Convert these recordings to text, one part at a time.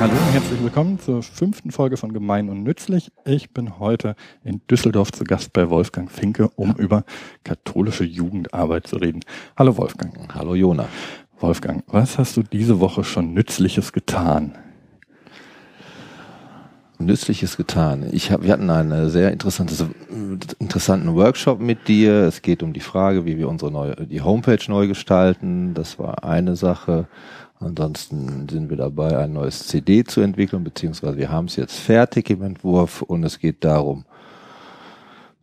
Hallo und herzlich willkommen zur fünften Folge von Gemein und Nützlich. Ich bin heute in Düsseldorf zu Gast bei Wolfgang Finke, um über katholische Jugendarbeit zu reden. Hallo Wolfgang. Hallo Jona. Wolfgang, was hast du diese Woche schon Nützliches getan? Nützliches getan. Ich hab, wir hatten einen sehr interessantes, interessanten Workshop mit dir. Es geht um die Frage, wie wir unsere neue, die Homepage neu gestalten. Das war eine Sache. Ansonsten sind wir dabei, ein neues CD zu entwickeln, beziehungsweise wir haben es jetzt fertig im Entwurf und es geht darum,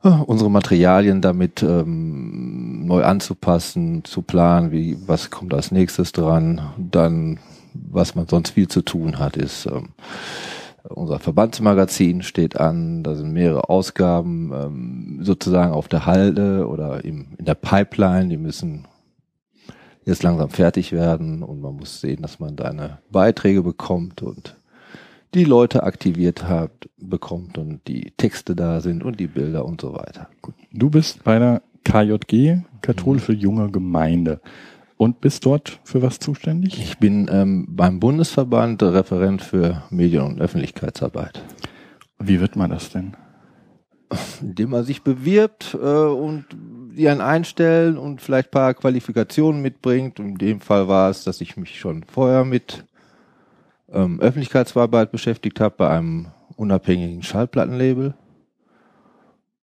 äh, unsere Materialien damit ähm, neu anzupassen, zu planen, wie was kommt als nächstes dran. Dann, was man sonst viel zu tun hat, ist ähm, unser Verbandsmagazin steht an, da sind mehrere Ausgaben ähm, sozusagen auf der Halde oder im, in der Pipeline, die müssen jetzt langsam fertig werden und man muss sehen, dass man deine Beiträge bekommt und die Leute aktiviert hat, bekommt und die Texte da sind und die Bilder und so weiter. Du bist bei der KJG, Katholische. Junge Gemeinde. Und bist dort für was zuständig? Ich bin ähm, beim Bundesverband Referent für Medien- und Öffentlichkeitsarbeit. Wie wird man das denn? Indem man sich bewirbt äh, und die einen einstellen und vielleicht paar Qualifikationen mitbringt. In dem Fall war es, dass ich mich schon vorher mit ähm, Öffentlichkeitsarbeit beschäftigt habe bei einem unabhängigen Schallplattenlabel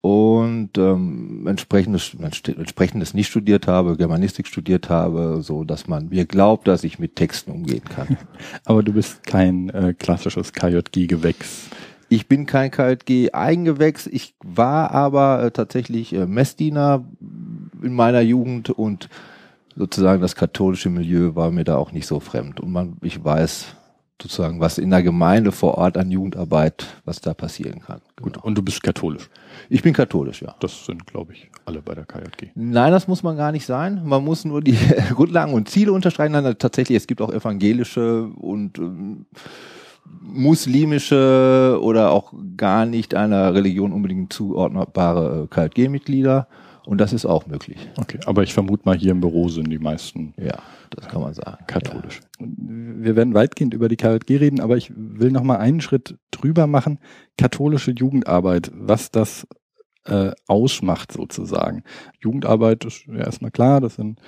und ähm, entsprechendes, entsprechendes nicht studiert habe, Germanistik studiert habe, so dass man mir glaubt, dass ich mit Texten umgehen kann. Aber du bist kein äh, klassisches KJG-Gewächs. Ich bin kein KJG-Eigengewächs. Ich war aber äh, tatsächlich äh, Messdiener in meiner Jugend und sozusagen das katholische Milieu war mir da auch nicht so fremd. Und man, ich weiß sozusagen, was in der Gemeinde vor Ort an Jugendarbeit, was da passieren kann. Gut. Genau. Und du bist katholisch? Ich bin katholisch, ja. Das sind, glaube ich, alle bei der KJG. Nein, das muss man gar nicht sein. Man muss nur die Grundlagen und Ziele unterstreichen. Dann tatsächlich, es gibt auch evangelische und ähm, muslimische oder auch gar nicht einer Religion unbedingt zuordnbare äh, KJG-Mitglieder. Und das ist auch möglich. Okay, aber ich vermute mal, hier im Büro sind die meisten. Ja, das kann man sagen. Katholisch. Ja. Wir werden weitgehend über die KJG reden, aber ich will noch mal einen Schritt drüber machen. Katholische Jugendarbeit, was das äh, ausmacht sozusagen. Jugendarbeit ist ja erstmal klar, das sind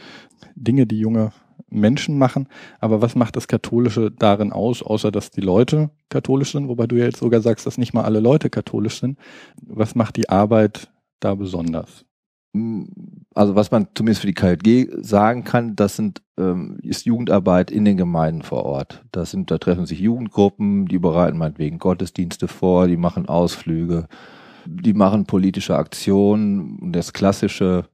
Dinge, die junge Menschen machen. Aber was macht das Katholische darin aus, außer dass die Leute katholisch sind, wobei du ja jetzt sogar sagst, dass nicht mal alle Leute katholisch sind. Was macht die Arbeit da besonders? Also was man zumindest für die KJG sagen kann, das sind, ähm, ist Jugendarbeit in den Gemeinden vor Ort. Das sind, da treffen sich Jugendgruppen, die bereiten meinetwegen Gottesdienste vor, die machen Ausflüge, die machen politische Aktionen. Das klassische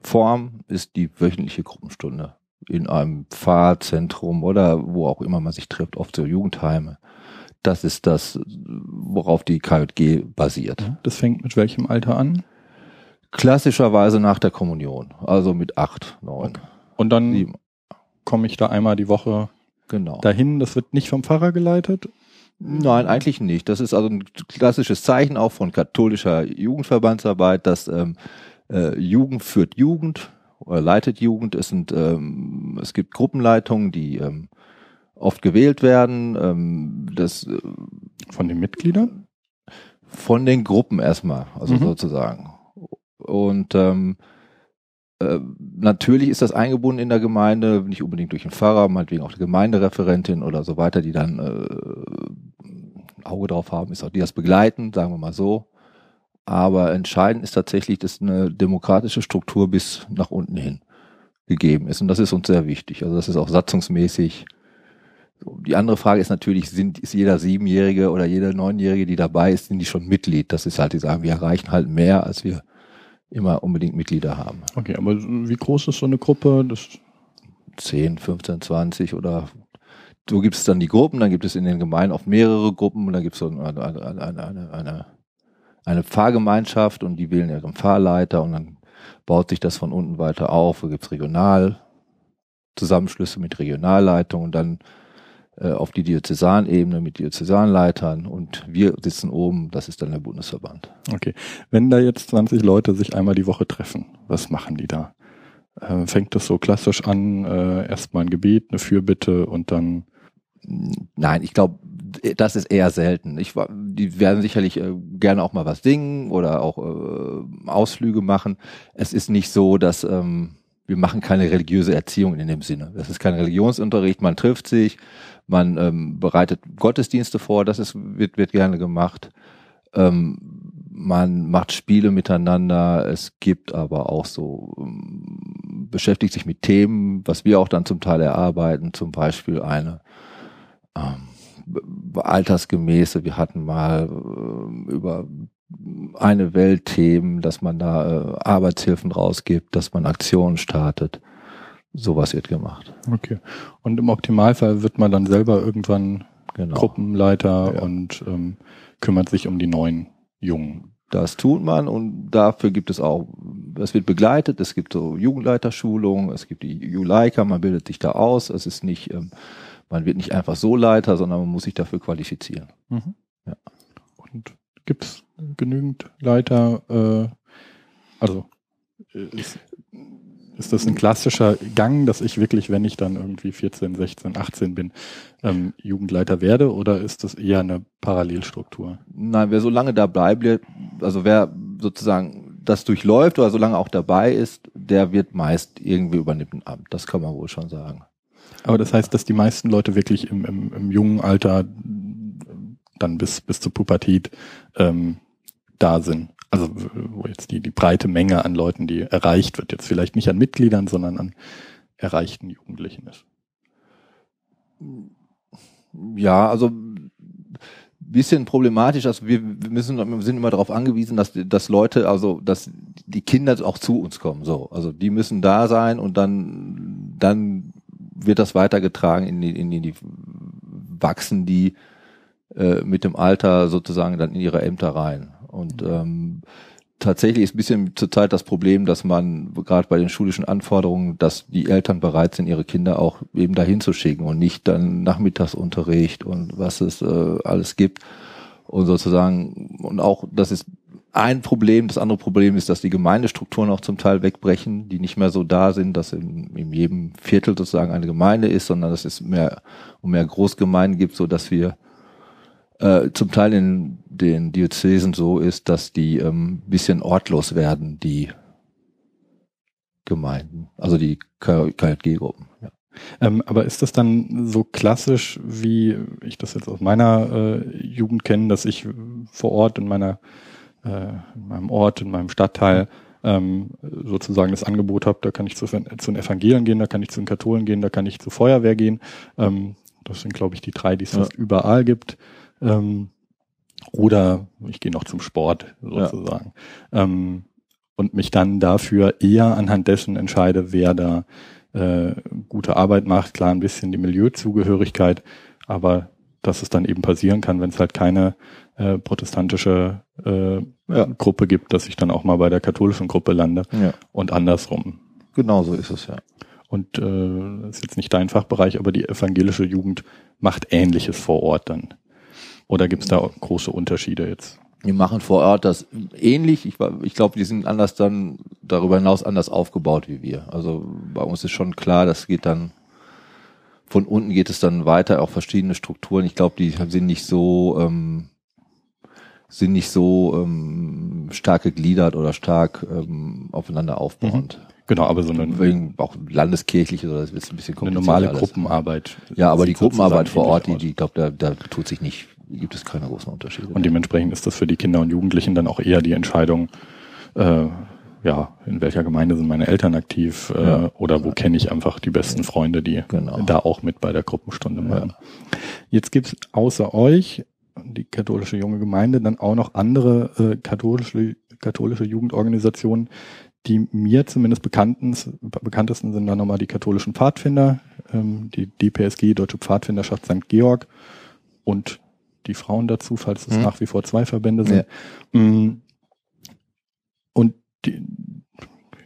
Form ist die wöchentliche Gruppenstunde in einem Pfarrzentrum oder wo auch immer man sich trifft, oft so Jugendheime. Das ist das, worauf die KJG basiert. Das fängt mit welchem Alter an? Klassischerweise nach der Kommunion, also mit acht, neun. Okay. Und dann komme ich da einmal die Woche genau. dahin. Das wird nicht vom Pfarrer geleitet? Nein, eigentlich nicht. Das ist also ein klassisches Zeichen auch von katholischer Jugendverbandsarbeit, dass ähm, äh, Jugend führt Jugend oder leitet Jugend. Es sind ähm, es gibt Gruppenleitungen, die ähm, oft gewählt werden. Ähm, das äh, von den Mitgliedern? Von den Gruppen erstmal, also mhm. sozusagen. Und ähm, äh, natürlich ist das eingebunden in der Gemeinde, nicht unbedingt durch den Pfarrer, meinetwegen auch die Gemeindereferentin oder so weiter, die dann äh, ein Auge drauf haben, ist auch die das begleiten, sagen wir mal so. Aber entscheidend ist tatsächlich, dass eine demokratische Struktur bis nach unten hin gegeben ist. Und das ist uns sehr wichtig. Also das ist auch satzungsmäßig. Die andere Frage ist natürlich, sind, ist jeder Siebenjährige oder jeder Neunjährige, die dabei ist, sind die schon Mitglied? Das ist halt, die sagen, wir erreichen halt mehr, als wir immer unbedingt Mitglieder haben. Okay, aber wie groß ist so eine Gruppe? Das 10, 15, 20 oder so gibt es dann die Gruppen, dann gibt es in den Gemeinden oft mehrere Gruppen und dann gibt es so eine, eine, eine, eine, eine Pfarrgemeinschaft und die wählen ihren Pfarrleiter und dann baut sich das von unten weiter auf. Da gibt es Regionalzusammenschlüsse mit Regionalleitungen und dann äh, auf die Diözesanebene mit Diözesanleitern und wir sitzen oben, das ist dann der Bundesverband. Okay. Wenn da jetzt 20 Leute sich einmal die Woche treffen, was machen die da? Äh, fängt das so klassisch an, äh, erstmal ein Gebet, eine Fürbitte und dann Nein, ich glaube, das ist eher selten. Ich, die werden sicherlich äh, gerne auch mal was singen oder auch äh, Ausflüge machen. Es ist nicht so, dass ähm, wir machen keine religiöse Erziehung in dem Sinne. Das ist kein Religionsunterricht, man trifft sich, man ähm, bereitet Gottesdienste vor, das ist, wird, wird gerne gemacht. Ähm, man macht Spiele miteinander, es gibt aber auch so, ähm, beschäftigt sich mit Themen, was wir auch dann zum Teil erarbeiten, zum Beispiel eine ähm, altersgemäße, wir hatten mal äh, über eine Welt Themen, dass man da äh, Arbeitshilfen rausgibt, dass man Aktionen startet. Sowas wird gemacht. Okay. Und im Optimalfall wird man dann selber irgendwann genau. Gruppenleiter ja. und ähm, kümmert sich um die neuen Jungen. Das tut man und dafür gibt es auch, es wird begleitet, es gibt so Jugendleiterschulungen, es gibt die Juleika, man bildet sich da aus, es ist nicht, ähm, man wird nicht einfach so Leiter, sondern man muss sich dafür qualifizieren. Mhm. Ja. Und gibt es genügend Leiter, äh, also ist, ist das ein klassischer Gang, dass ich wirklich, wenn ich dann irgendwie 14, 16, 18 bin, ähm, Jugendleiter werde oder ist das eher eine Parallelstruktur? Nein, wer so lange dabei bleibt, also wer sozusagen das durchläuft oder so lange auch dabei ist, der wird meist irgendwie übernimmt ein Amt. Das kann man wohl schon sagen. Aber das heißt, dass die meisten Leute wirklich im, im, im jungen Alter dann bis, bis zur Pubertät ähm, da sind. Also wo jetzt die, die breite Menge an Leuten, die erreicht wird, jetzt vielleicht nicht an Mitgliedern, sondern an erreichten Jugendlichen ist. Ja, also bisschen problematisch, also wir, wir müssen, wir sind immer darauf angewiesen, dass, dass Leute, also dass die Kinder auch zu uns kommen. So, also die müssen da sein und dann, dann wird das weitergetragen in die, in die, in die wachsen die äh, mit dem Alter sozusagen dann in ihre Ämter rein. Und ähm, tatsächlich ist ein bisschen zurzeit das Problem, dass man gerade bei den schulischen Anforderungen, dass die Eltern bereit sind, ihre Kinder auch eben dahin zu schicken und nicht dann Nachmittagsunterricht und was es äh, alles gibt. Und sozusagen, und auch, das ist ein Problem. Das andere Problem ist, dass die Gemeindestrukturen auch zum Teil wegbrechen, die nicht mehr so da sind, dass in, in jedem Viertel sozusagen eine Gemeinde ist, sondern dass es mehr und mehr Großgemeinden gibt, so dass wir äh, zum Teil in den Diözesen so ist, dass die ähm, bisschen ortlos werden, die Gemeinden, also die KJG-Gruppen. Ja. Ähm, aber ist das dann so klassisch, wie ich das jetzt aus meiner äh, Jugend kenne, dass ich vor Ort in meiner in meinem Ort, in meinem Stadtteil ähm, sozusagen das Angebot habe, da kann ich zu, zu den Evangelien gehen, da kann ich zu den Katholen gehen, da kann ich zur Feuerwehr gehen. Ähm, das sind, glaube ich, die drei, die es ja. fast überall gibt. Ähm, oder ich gehe noch zum Sport sozusagen. Ja. Ähm, und mich dann dafür eher anhand dessen entscheide, wer da äh, gute Arbeit macht. Klar, ein bisschen die Milieuzugehörigkeit, aber dass es dann eben passieren kann, wenn es halt keine äh, protestantische äh, ja. Gruppe gibt, dass ich dann auch mal bei der katholischen Gruppe lande ja. und andersrum. Genauso ist es ja. Und äh, das ist jetzt nicht dein Fachbereich, aber die evangelische Jugend macht Ähnliches vor Ort dann. Oder gibt es da große Unterschiede jetzt? Wir machen vor Ort das ähnlich. Ich, ich glaube, die sind anders dann darüber hinaus anders aufgebaut wie wir. Also bei uns ist schon klar, das geht dann von unten geht es dann weiter, auch verschiedene Strukturen. Ich glaube, die sind nicht so ähm, sind nicht so ähm, stark gegliedert oder stark ähm, aufeinander aufbauend. Mhm. Genau, aber so eine Wegen auch landeskirchliche oder das ist ein bisschen Eine normale alles. Gruppenarbeit. Ja, aber die Gruppenarbeit vor Ort, die, die glaube, da, da tut sich nicht gibt es keine großen Unterschiede. Und dementsprechend ist das für die Kinder und Jugendlichen dann auch eher die Entscheidung, äh, ja, in welcher Gemeinde sind meine Eltern aktiv äh, ja. oder wo kenne ich einfach die besten Freunde, die genau. da auch mit bei der Gruppenstunde machen. Ja. Jetzt gibt's außer euch, die katholische junge Gemeinde, dann auch noch andere äh, katholische, katholische Jugendorganisationen, die mir zumindest bekanntesten sind dann nochmal die katholischen Pfadfinder, ähm, die DPSG, Deutsche Pfadfinderschaft St. Georg und die Frauen dazu, falls es mhm. nach wie vor zwei Verbände sind. Ja. Mm. Und die,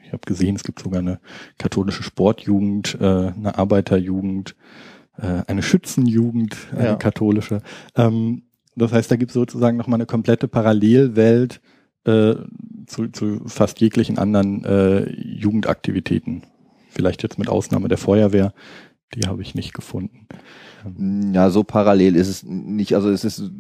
ich habe gesehen, es gibt sogar eine katholische Sportjugend, äh, eine Arbeiterjugend, äh, eine Schützenjugend, eine ja. katholische. Ähm, das heißt, da gibt es sozusagen nochmal eine komplette Parallelwelt äh, zu, zu fast jeglichen anderen äh, Jugendaktivitäten. Vielleicht jetzt mit Ausnahme der Feuerwehr, Die habe ich nicht gefunden. Ja, so parallel ist es nicht. Also es ist,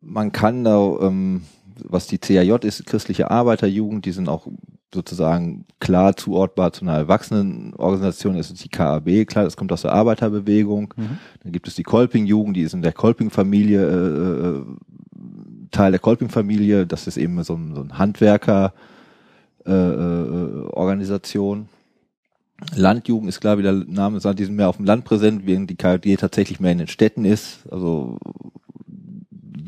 man kann da, ähm, was die CAJ ist, christliche Arbeiterjugend, die sind auch sozusagen klar zuordbar zu einer Erwachsenenorganisation. Das ist die KAB, klar, das kommt aus der Arbeiterbewegung. Mhm. Dann gibt es die Kolping-Jugend, die ist in der Kolping-Familie, äh, äh Teil der Kolping-Familie. Das ist eben so ein, so ein Handwerker, äh, äh, Organisation. Landjugend ist klar, wie der Name sagt, die sind mehr auf dem Land präsent, während die KfD tatsächlich mehr in den Städten ist. Also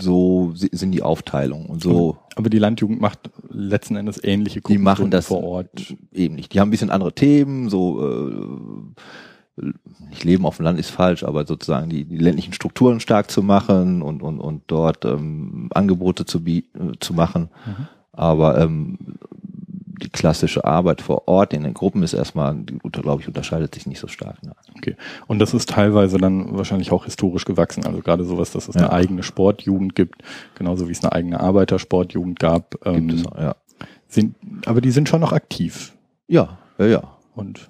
so sind die Aufteilungen und so. Aber die Landjugend macht letzten Endes ähnliche Gruppen die machen das vor Ort eben nicht. Die haben ein bisschen andere Themen, so äh, nicht Leben auf dem Land ist falsch, aber sozusagen die, die ländlichen Strukturen stark zu machen und und und dort ähm, Angebote zu bieten, zu machen. Mhm. Aber ähm, die klassische Arbeit vor Ort in den Gruppen ist erstmal, glaube ich, unterscheidet sich nicht so stark. Ne? Okay. Und das ist teilweise dann wahrscheinlich auch historisch gewachsen. Also gerade sowas, dass es ja. eine eigene Sportjugend gibt, genauso wie es eine eigene Arbeitersportjugend gab. Ähm, gibt es auch, ja. Sind, aber die sind schon noch aktiv. Ja, ja, ja. Und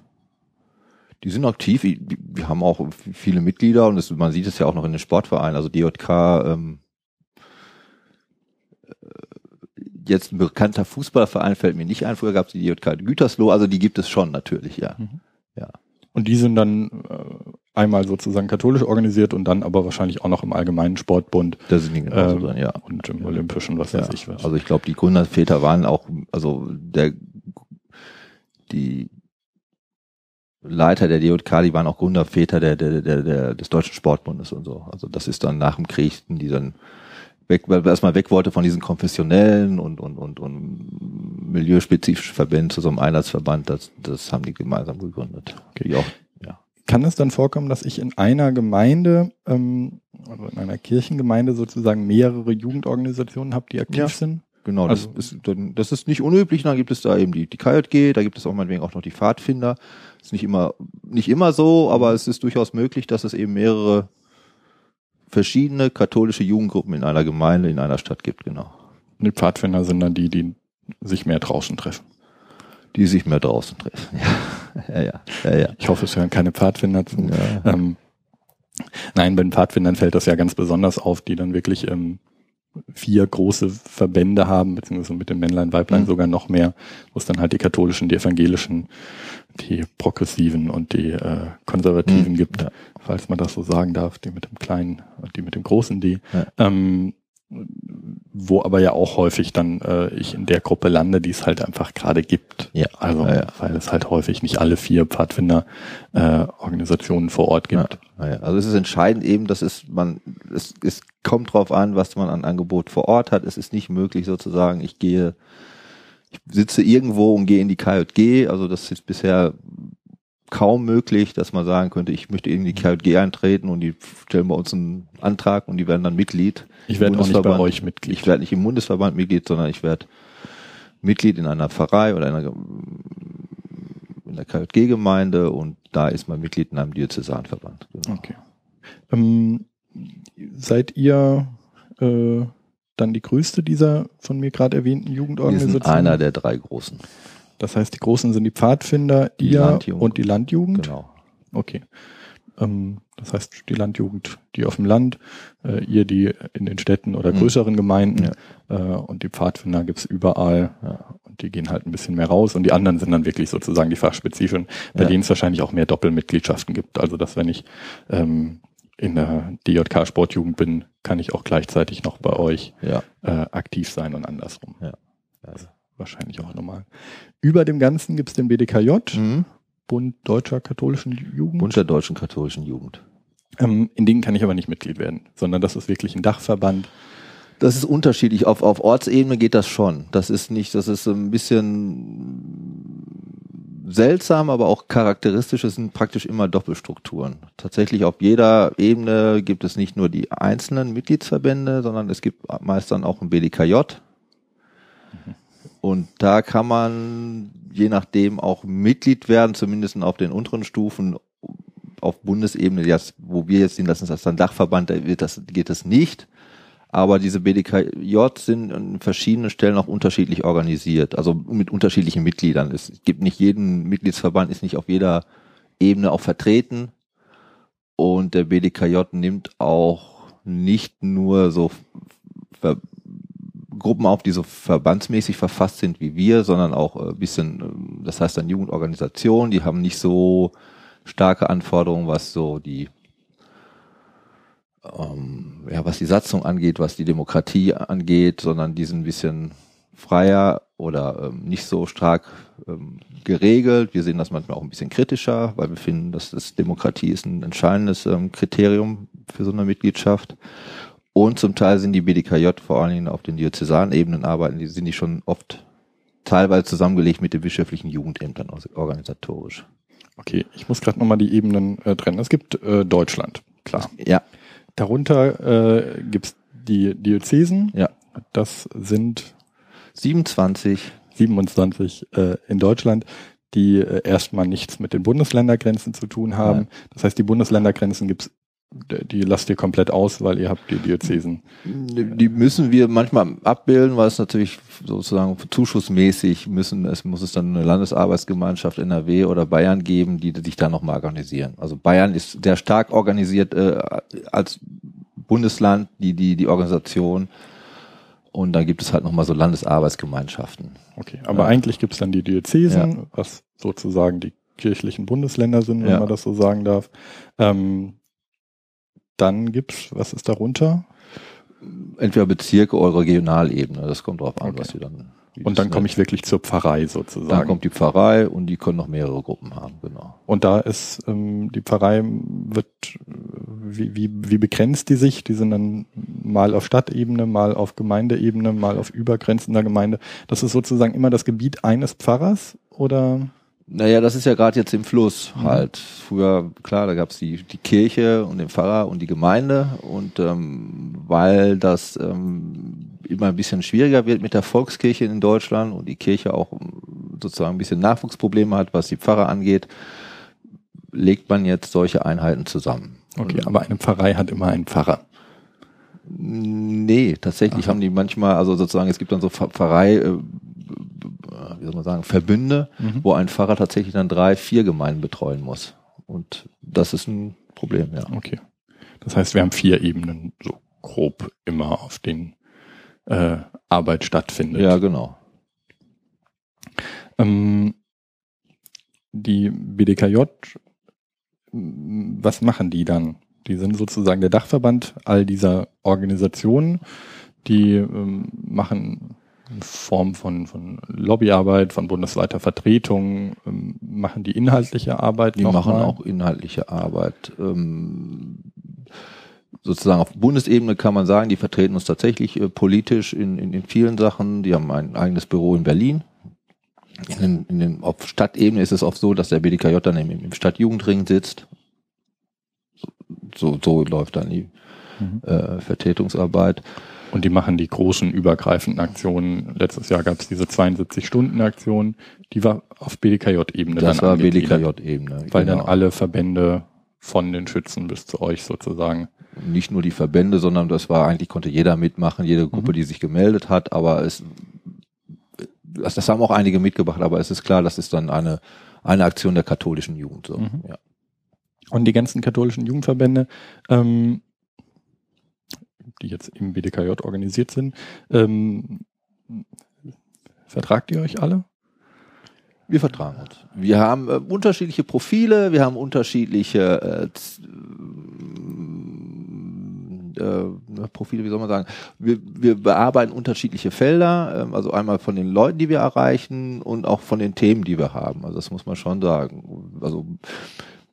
die sind aktiv. Wir haben auch viele Mitglieder und das, man sieht es ja auch noch in den Sportvereinen. Also DJK ähm, jetzt ein bekannter Fußballverein fällt mir nicht ein. Früher gab es die DJK Gütersloh, also die gibt es schon natürlich, ja. Mhm. ja. Und die sind dann äh, einmal sozusagen katholisch organisiert und dann aber wahrscheinlich auch noch im allgemeinen Sportbund. Da sind die genauso äh, drin, ja. Und im Olympischen, was ja. weiß ich was. Also ich glaube, die Gründerväter waren auch, also der die Leiter der DJK, die waren auch Gründerväter der, der, der, der, des Deutschen Sportbundes und so. Also das ist dann nach dem Krieg, die dann weg, weil wir erstmal weg wollte von diesen konfessionellen und, und, und, und milieuspezifischen Verbänden zu so einem Einheitsverband. Das, das haben die gemeinsam gegründet. Okay. auch, ja. Kann es dann vorkommen, dass ich in einer Gemeinde, ähm, also in einer Kirchengemeinde sozusagen mehrere Jugendorganisationen habe, die aktiv ja. sind? Genau, das, also, ist, das ist nicht unüblich. Dann gibt es da eben die, die KJG, da gibt es auch meinetwegen auch noch die Pfadfinder. Ist nicht immer, nicht immer so, aber es ist durchaus möglich, dass es eben mehrere verschiedene katholische Jugendgruppen in einer Gemeinde, in einer Stadt gibt, genau. Und die Pfadfinder sind dann die, die sich mehr draußen treffen. Die sich mehr draußen treffen, ja. ja, ja, ja, ja. Ich hoffe, es hören keine Pfadfinder zu. Ja. Ähm, nein, bei den Pfadfindern fällt das ja ganz besonders auf, die dann wirklich ähm, vier große Verbände haben, beziehungsweise mit dem Männlein, Weiblein mhm. sogar noch mehr, wo es dann halt die katholischen, die evangelischen, die progressiven und die äh, konservativen mhm. gibt, ja. Falls man das so sagen darf, die mit dem kleinen und die mit dem großen D. Ja. Ähm, wo aber ja auch häufig dann äh, ich in der Gruppe lande, die es halt einfach gerade gibt. Ja. Also ja, ja. weil es halt häufig nicht alle vier Pfadfinder äh, vor Ort gibt. Ja, ja. Also es ist entscheidend eben, dass es man es, es kommt drauf an, was man an Angebot vor Ort hat. Es ist nicht möglich sozusagen, ich gehe ich sitze irgendwo und gehe in die KJG, also das ist bisher kaum möglich, dass man sagen könnte, ich möchte in die KJG eintreten und die stellen bei uns einen Antrag und die werden dann Mitglied. Ich werde auch nicht bei euch Mitglied. Ich werde nicht im Bundesverband Mitglied, sondern ich werde Mitglied in einer Pfarrei oder einer in der KJG-Gemeinde und da ist man Mitglied in einem Diözesanverband. Genau. Okay. Ähm, seid ihr äh, dann die größte dieser von mir gerade erwähnten Jugendorganisationen? Wir sind einer der drei großen. Das heißt, die großen sind die Pfadfinder, die ihr Landjugend. und die Landjugend? Genau. Okay. Ähm, das heißt, die Landjugend, die auf dem Land, äh, ihr die in den Städten oder mhm. größeren Gemeinden ja. äh, und die Pfadfinder gibt's überall. Ja, und die gehen halt ein bisschen mehr raus und die anderen sind dann wirklich sozusagen die fachspezifischen, bei ja. denen es wahrscheinlich auch mehr Doppelmitgliedschaften gibt. Also dass wenn ich ähm, in der DJK Sportjugend bin, kann ich auch gleichzeitig noch bei euch äh, aktiv sein und andersrum. Ja. Also wahrscheinlich auch normal. Über dem Ganzen gibt es den BDKJ, mhm. Bund Deutscher Katholischen Jugend. Bund der Deutschen Katholischen Jugend. Ähm, in denen kann ich aber nicht Mitglied werden, sondern das ist wirklich ein Dachverband. Das ist unterschiedlich. Auf, auf Ortsebene geht das schon. Das ist nicht, das ist ein bisschen seltsam, aber auch charakteristisch. Es sind praktisch immer Doppelstrukturen. Tatsächlich auf jeder Ebene gibt es nicht nur die einzelnen Mitgliedsverbände, sondern es gibt meist dann auch ein BDKJ. Und da kann man je nachdem auch Mitglied werden, zumindest auf den unteren Stufen auf Bundesebene, jetzt, wo wir jetzt sehen, das ist ein Dachverband, da wird das, geht das nicht. Aber diese BDKJ sind an verschiedenen Stellen auch unterschiedlich organisiert, also mit unterschiedlichen Mitgliedern. Es gibt nicht jeden Mitgliedsverband, ist nicht auf jeder Ebene auch vertreten. Und der BDKJ nimmt auch nicht nur so Gruppen auf, die so verbandsmäßig verfasst sind wie wir, sondern auch ein bisschen, äh, das heißt dann Jugendorganisationen, die haben nicht so starke Anforderungen, was so die ähm, ja, was die Satzung angeht, was die Demokratie angeht, sondern die sind ein bisschen freier oder ähm, nicht so stark ähm, geregelt. Wir sehen das manchmal auch ein bisschen kritischer, weil wir finden, dass das Demokratie ist ein entscheidendes ähm, Kriterium für so eine Mitgliedschaft. Und zum Teil sind die BDKJ vor allen Dingen auf den diözesanen Ebenen arbeiten, die sind die schon oft teilweise zusammengelegt mit den bischöflichen Jugendämtern organisatorisch. Okay, ich muss gerade nochmal die Ebenen äh, trennen. Es gibt äh, Deutschland, klar. Ja. Darunter äh, gibt es die Diözesen. Ja. Das sind 27. 27 äh, in Deutschland, die äh, erstmal nichts mit den Bundesländergrenzen zu tun haben. Nein. Das heißt, die Bundesländergrenzen gibt's, die lasst ihr komplett aus, weil ihr habt die Diözesen. Die müssen wir manchmal abbilden, weil es natürlich sozusagen zuschussmäßig müssen, es muss es dann eine Landesarbeitsgemeinschaft NRW oder Bayern geben, die sich da nochmal organisieren. Also Bayern ist sehr stark organisiert äh, als Bundesland, die, die, die Organisation. Und dann gibt es halt nochmal so Landesarbeitsgemeinschaften. Okay, aber Ja. eigentlich gibt's dann die Diözesen, was sozusagen die kirchlichen Bundesländer sind, wenn Ja. man das so sagen darf. Ähm, dann gibt's, was ist darunter? Entweder Bezirke oder Regionalebene, das kommt drauf an, Okay. was sie dann. Und dann komme ich wirklich zur Pfarrei Dann sozusagen. kommt die Pfarrei und die können noch mehrere Gruppen haben, genau. Und da ist ähm, die Pfarrei wird wie, wie, wie begrenzt die sich? Die sind dann mal auf Stadtebene, mal auf Gemeindeebene, mal auf übergrenzender Gemeinde. Das ist sozusagen immer das Gebiet eines Pfarrers oder Naja, das ist ja gerade jetzt im Fluss Mhm. halt. Früher, klar, da gab's die, die Kirche und den Pfarrer und die Gemeinde. Und ähm, weil das ähm, immer ein bisschen schwieriger wird mit der Volkskirche in Deutschland und die Kirche auch sozusagen ein bisschen Nachwuchsprobleme hat, was die Pfarrer angeht, legt man jetzt solche Einheiten zusammen. okay, aber eine Pfarrei hat immer einen Pfarrer. Nee, tatsächlich haben die manchmal, also sozusagen, es gibt dann so Pf- Pfarrei, äh, wie soll man sagen, Verbünde, Mhm. wo ein Pfarrer tatsächlich dann drei, vier Gemeinden betreuen muss. Und das ist ein Problem, ja. Okay. Das heißt, wir haben vier Ebenen so grob immer, auf denen äh, Arbeit stattfindet. Ja, genau. Ähm, die BDKJ, was machen die dann? Die sind sozusagen der Dachverband all dieser Organisationen, die ähm, machen in Form von, von Lobbyarbeit, von bundesweiter Vertretung, ähm, machen die inhaltliche Arbeit Die machen mal? auch inhaltliche Arbeit. Ähm, sozusagen auf Bundesebene kann man sagen, die vertreten uns tatsächlich äh, politisch in, in, in vielen Sachen. Die haben ein eigenes Büro in Berlin. In den, in den, auf Stadtebene ist es oft so, dass der BDKJ dann im, im Stadtjugendring sitzt. So, so läuft dann die Mhm. äh, Vertretungsarbeit. Und die machen die großen übergreifenden Aktionen. Letztes Jahr gab es diese 72-Stunden-Aktion, die war auf BDKJ-Ebene Das war BDKJ-Ebene. Weil genau. dann alle Verbände von den Schützen bis zu euch sozusagen. nicht nur die Verbände, sondern das war eigentlich konnte jeder mitmachen, jede Gruppe, Mhm. die sich gemeldet hat, aber es das, das haben auch einige mitgebracht, aber es ist klar, das ist dann eine eine Aktion der katholischen Jugend so. Mhm. Ja. Und die ganzen katholischen Jugendverbände, ähm, die jetzt im BDKJ organisiert sind, ähm, vertragt ihr euch alle? Wir vertragen uns. Wir haben äh, unterschiedliche Profile, wir haben unterschiedliche äh, z- äh, Profile, wie soll man sagen? Wir, wir bearbeiten unterschiedliche Felder, ähm, also einmal von den Leuten, die wir erreichen und auch von den Themen, die wir haben. Also das muss man schon sagen. Also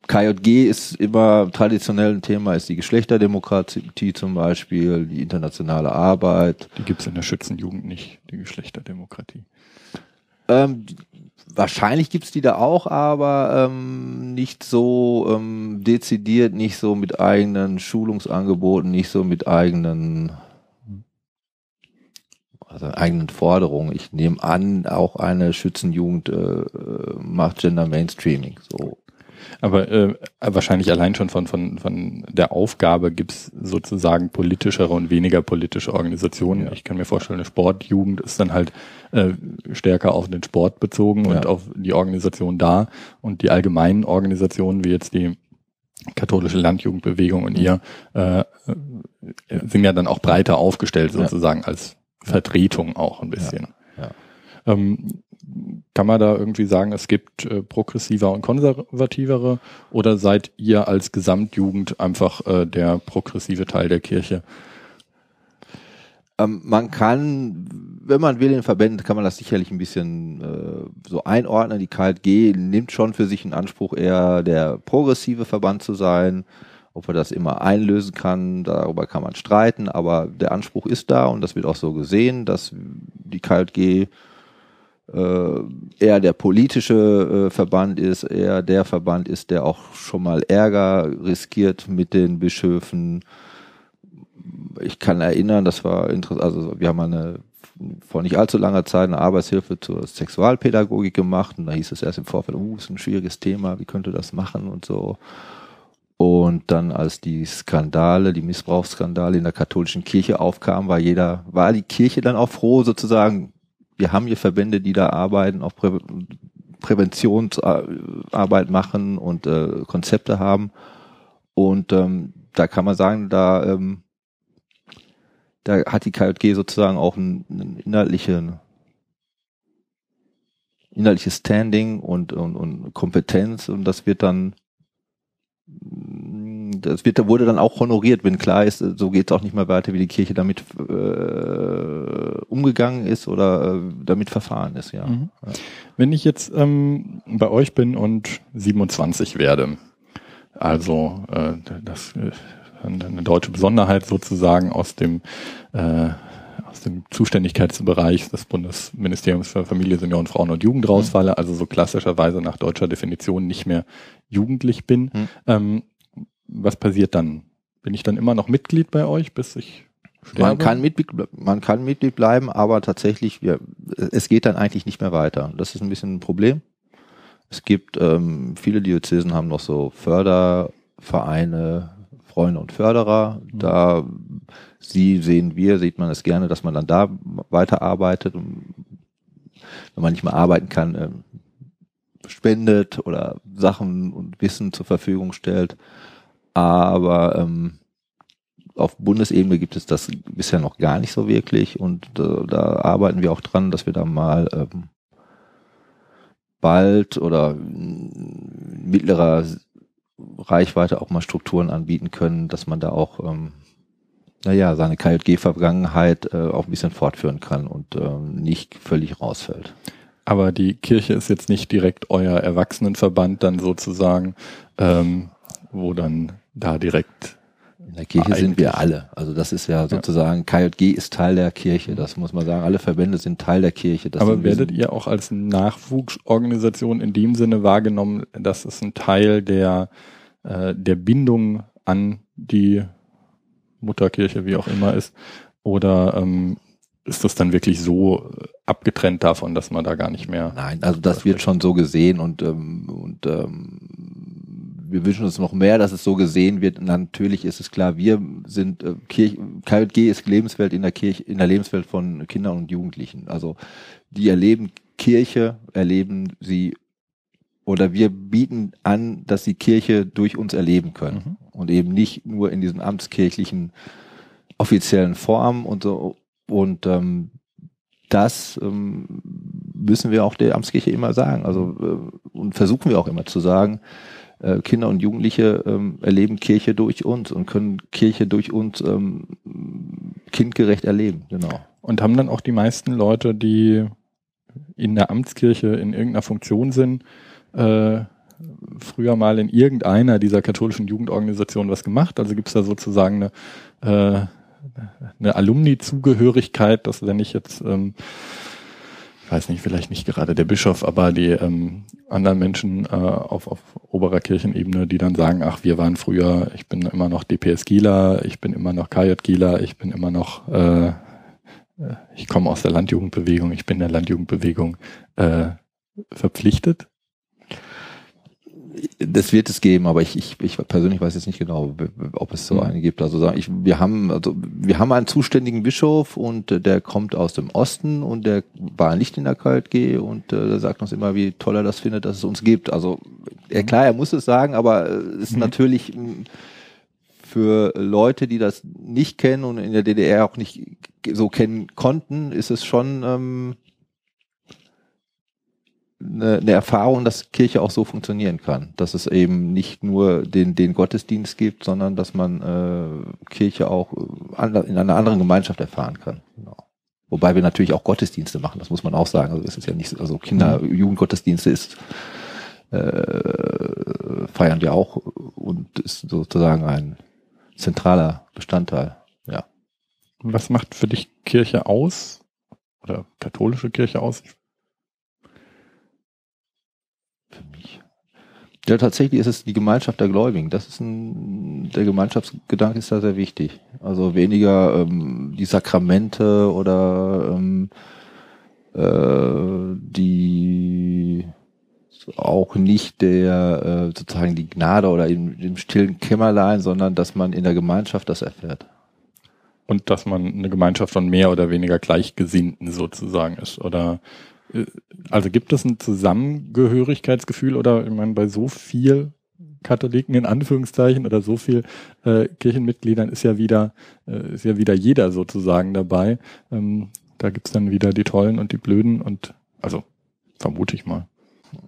KJG ist immer traditionell ein Thema, ist die Geschlechterdemokratie zum Beispiel, die internationale Arbeit, Die gibt's in der Schützenjugend nicht, die Geschlechterdemokratie. Ähm, wahrscheinlich gibt's die da auch, aber ähm, nicht so ähm, dezidiert, nicht so mit eigenen Schulungsangeboten, nicht so mit eigenen also eigenen Forderungen. Ich nehme an, auch eine Schützenjugend äh, äh, macht Gender Mainstreaming. So Aber äh, wahrscheinlich allein schon von, von, von der Aufgabe gibt's sozusagen politischere und weniger politische Organisationen. Ja. Ich kann mir vorstellen, eine Sportjugend ist dann halt äh, stärker auf den Sport bezogen ja. und auf die Organisation da. Und die allgemeinen Organisationen, wie jetzt die katholische Landjugendbewegung und ihr, äh, sind ja dann auch breiter aufgestellt sozusagen ja. als Vertretung auch ein bisschen. Ähm, kann man da irgendwie sagen, es gibt äh, progressiver und konservativere oder seid ihr als Gesamtjugend einfach äh, der progressive Teil der Kirche? Ähm, man kann, wenn man will, in Verbänden kann man das sicherlich ein bisschen äh, so einordnen. Die KLG nimmt schon für sich in Anspruch, eher der progressive Verband zu sein. Ob er das immer einlösen kann, darüber kann man streiten, aber der Anspruch ist da und das wird auch so gesehen, dass die KLG eher der politische äh, Verband ist, eher der Verband ist, der auch schon mal Ärger riskiert mit den Bischöfen. Ich kann erinnern, das war interessant, also wir haben eine vor nicht allzu langer Zeit eine Arbeitshilfe zur Sexualpädagogik gemacht und da hieß es erst im Vorfeld, oh, ist ein schwieriges Thema, wie könnte das machen und so. Und dann, als die Skandale, die Missbrauchsskandale in der katholischen Kirche aufkamen, war jeder, war die Kirche dann auch froh, sozusagen, wir haben hier Verbände, die da arbeiten, auch Prä Präventionsarbeit machen und äh, Konzepte haben. Und ähm, da kann man sagen, da, ähm, da hat die KJG sozusagen auch ein, ein inhaltliche, inhaltliches Standing und, und, und Kompetenz und das wird dann das wird, wurde dann auch honoriert, wenn klar ist, so geht es auch nicht mehr weiter, wie die Kirche damit äh, umgegangen ist oder äh, damit verfahren ist, ja. Mhm. ja. Wenn ich jetzt ähm, bei euch bin und 27 werde, also äh, das äh, eine deutsche Besonderheit sozusagen aus dem äh, aus dem Zuständigkeitsbereich des Bundesministeriums für Familie, Senioren, Frauen und Jugend rausfalle, mhm. also so klassischerweise nach deutscher Definition nicht mehr jugendlich bin. Mhm. Ähm, was passiert dann? Bin ich dann immer noch Mitglied bei euch, bis ich sterbe? Man kann Mitglied, man kann Mitglied bleiben, aber tatsächlich, wir, es geht dann eigentlich nicht mehr weiter. Das ist ein bisschen ein Problem. Es gibt, ähm, viele Diözesen haben noch so Fördervereine, Freunde und Förderer. Mhm. Da sie sehen wir, sieht man es gerne, dass man dann da weiterarbeitet. Wenn man nicht mehr arbeiten kann, ähm, spendet oder Sachen und Wissen zur Verfügung stellt. Aber ähm, auf Bundesebene gibt es das bisher noch gar nicht so wirklich und äh, da arbeiten wir auch dran, dass wir da mal ähm, bald oder mittlerer Reichweite auch mal Strukturen anbieten können, dass man da auch ähm, naja, seine KJG-Vergangenheit äh, auch ein bisschen fortführen kann und ähm, nicht völlig rausfällt. Aber die Kirche ist jetzt nicht direkt euer Erwachsenenverband dann sozusagen, ähm, wo dann da direkt. In der Kirche sind wir alle. Also das ist ja sozusagen, ja. KJG ist Teil der Kirche, das muss man sagen. Alle Verbände sind Teil der Kirche. Das Aber werdet ihr auch als Nachwuchsorganisation in dem Sinne wahrgenommen, dass es ein Teil der, äh, der Bindung an die Mutterkirche, wie auch immer ist? Oder ähm, ist das dann wirklich so abgetrennt davon, dass man da gar nicht mehr. Nein, also das wird schon so gesehen und, ähm, und ähm, wir wünschen uns noch mehr, dass es so gesehen wird. Und natürlich ist es klar, wir sind äh, Kirche, KJG ist Lebenswelt in der Kirche, in der Lebenswelt von Kindern und Jugendlichen. Also die erleben Kirche, erleben sie oder wir bieten an, dass sie Kirche durch uns erleben können mhm. und eben nicht nur in diesen amtskirchlichen offiziellen Formen und so und ähm, das ähm, müssen wir auch der Amtskirche immer sagen. Also äh, und versuchen wir auch immer zu sagen, äh, Kinder und Jugendliche ähm, erleben Kirche durch uns und können Kirche durch uns ähm, kindgerecht erleben. Genau. Und haben dann auch die meisten Leute, die in der Amtskirche in irgendeiner Funktion sind, äh, früher mal in irgendeiner dieser katholischen Jugendorganisationen was gemacht? Also gibt es da sozusagen eine, äh, eine Alumni-Zugehörigkeit, dass wenn ich jetzt ähm, weiß nicht, vielleicht nicht gerade der Bischof, aber die ähm, anderen Menschen äh, auf, auf oberer Kirchenebene, die dann sagen, ach, wir waren früher, ich bin immer noch DPS Gila, ich bin immer noch KJ Gila, ich bin immer noch, äh, äh, ich komme aus der Landjugendbewegung, ich bin der Landjugendbewegung äh, verpflichtet? Das wird es geben, aber ich, ich, ich persönlich weiß jetzt nicht genau, ob es so mhm. eine gibt. Also ich, wir haben, also wir haben einen zuständigen Bischof und äh, der kommt aus dem Osten und der war nicht in der KLG und äh, der sagt uns immer, wie toll er das findet, dass es uns gibt. Also ja, klar, er muss es sagen, aber es ist mhm. natürlich für Leute, die das nicht kennen und in der DDR auch nicht so kennen konnten, ist es schon ähm, eine, eine Erfahrung, dass Kirche auch so funktionieren kann. Dass es eben nicht nur den, den Gottesdienst gibt, sondern dass man äh, Kirche auch in einer anderen Gemeinschaft erfahren kann. Genau. Wobei wir natürlich auch Gottesdienste machen, das muss man auch sagen. Also es ist ja nicht, also Kinder, mhm. Jugendgottesdienste ist äh, feiern wir auch und ist sozusagen ein zentraler Bestandteil. Ja. Was macht für dich Kirche aus? Oder katholische Kirche aus? Ich Ja, tatsächlich ist es die Gemeinschaft der Gläubigen. Das ist ein, der Gemeinschaftsgedanke ist da sehr wichtig. Also weniger ähm, die Sakramente oder ähm, äh, die auch nicht der äh, sozusagen die Gnade oder im, im stillen Kämmerlein, sondern dass man in der Gemeinschaft das erfährt. Und dass man eine Gemeinschaft von mehr oder weniger Gleichgesinnten sozusagen ist. Oder also gibt es ein Zusammengehörigkeitsgefühl oder ich meine, bei so viel Katholiken in Anführungszeichen oder so viel äh, Kirchenmitgliedern ist ja wieder, äh, ist ja wieder jeder sozusagen dabei. Ähm, da gibt's dann wieder die Tollen und die Blöden und also vermute ich mal.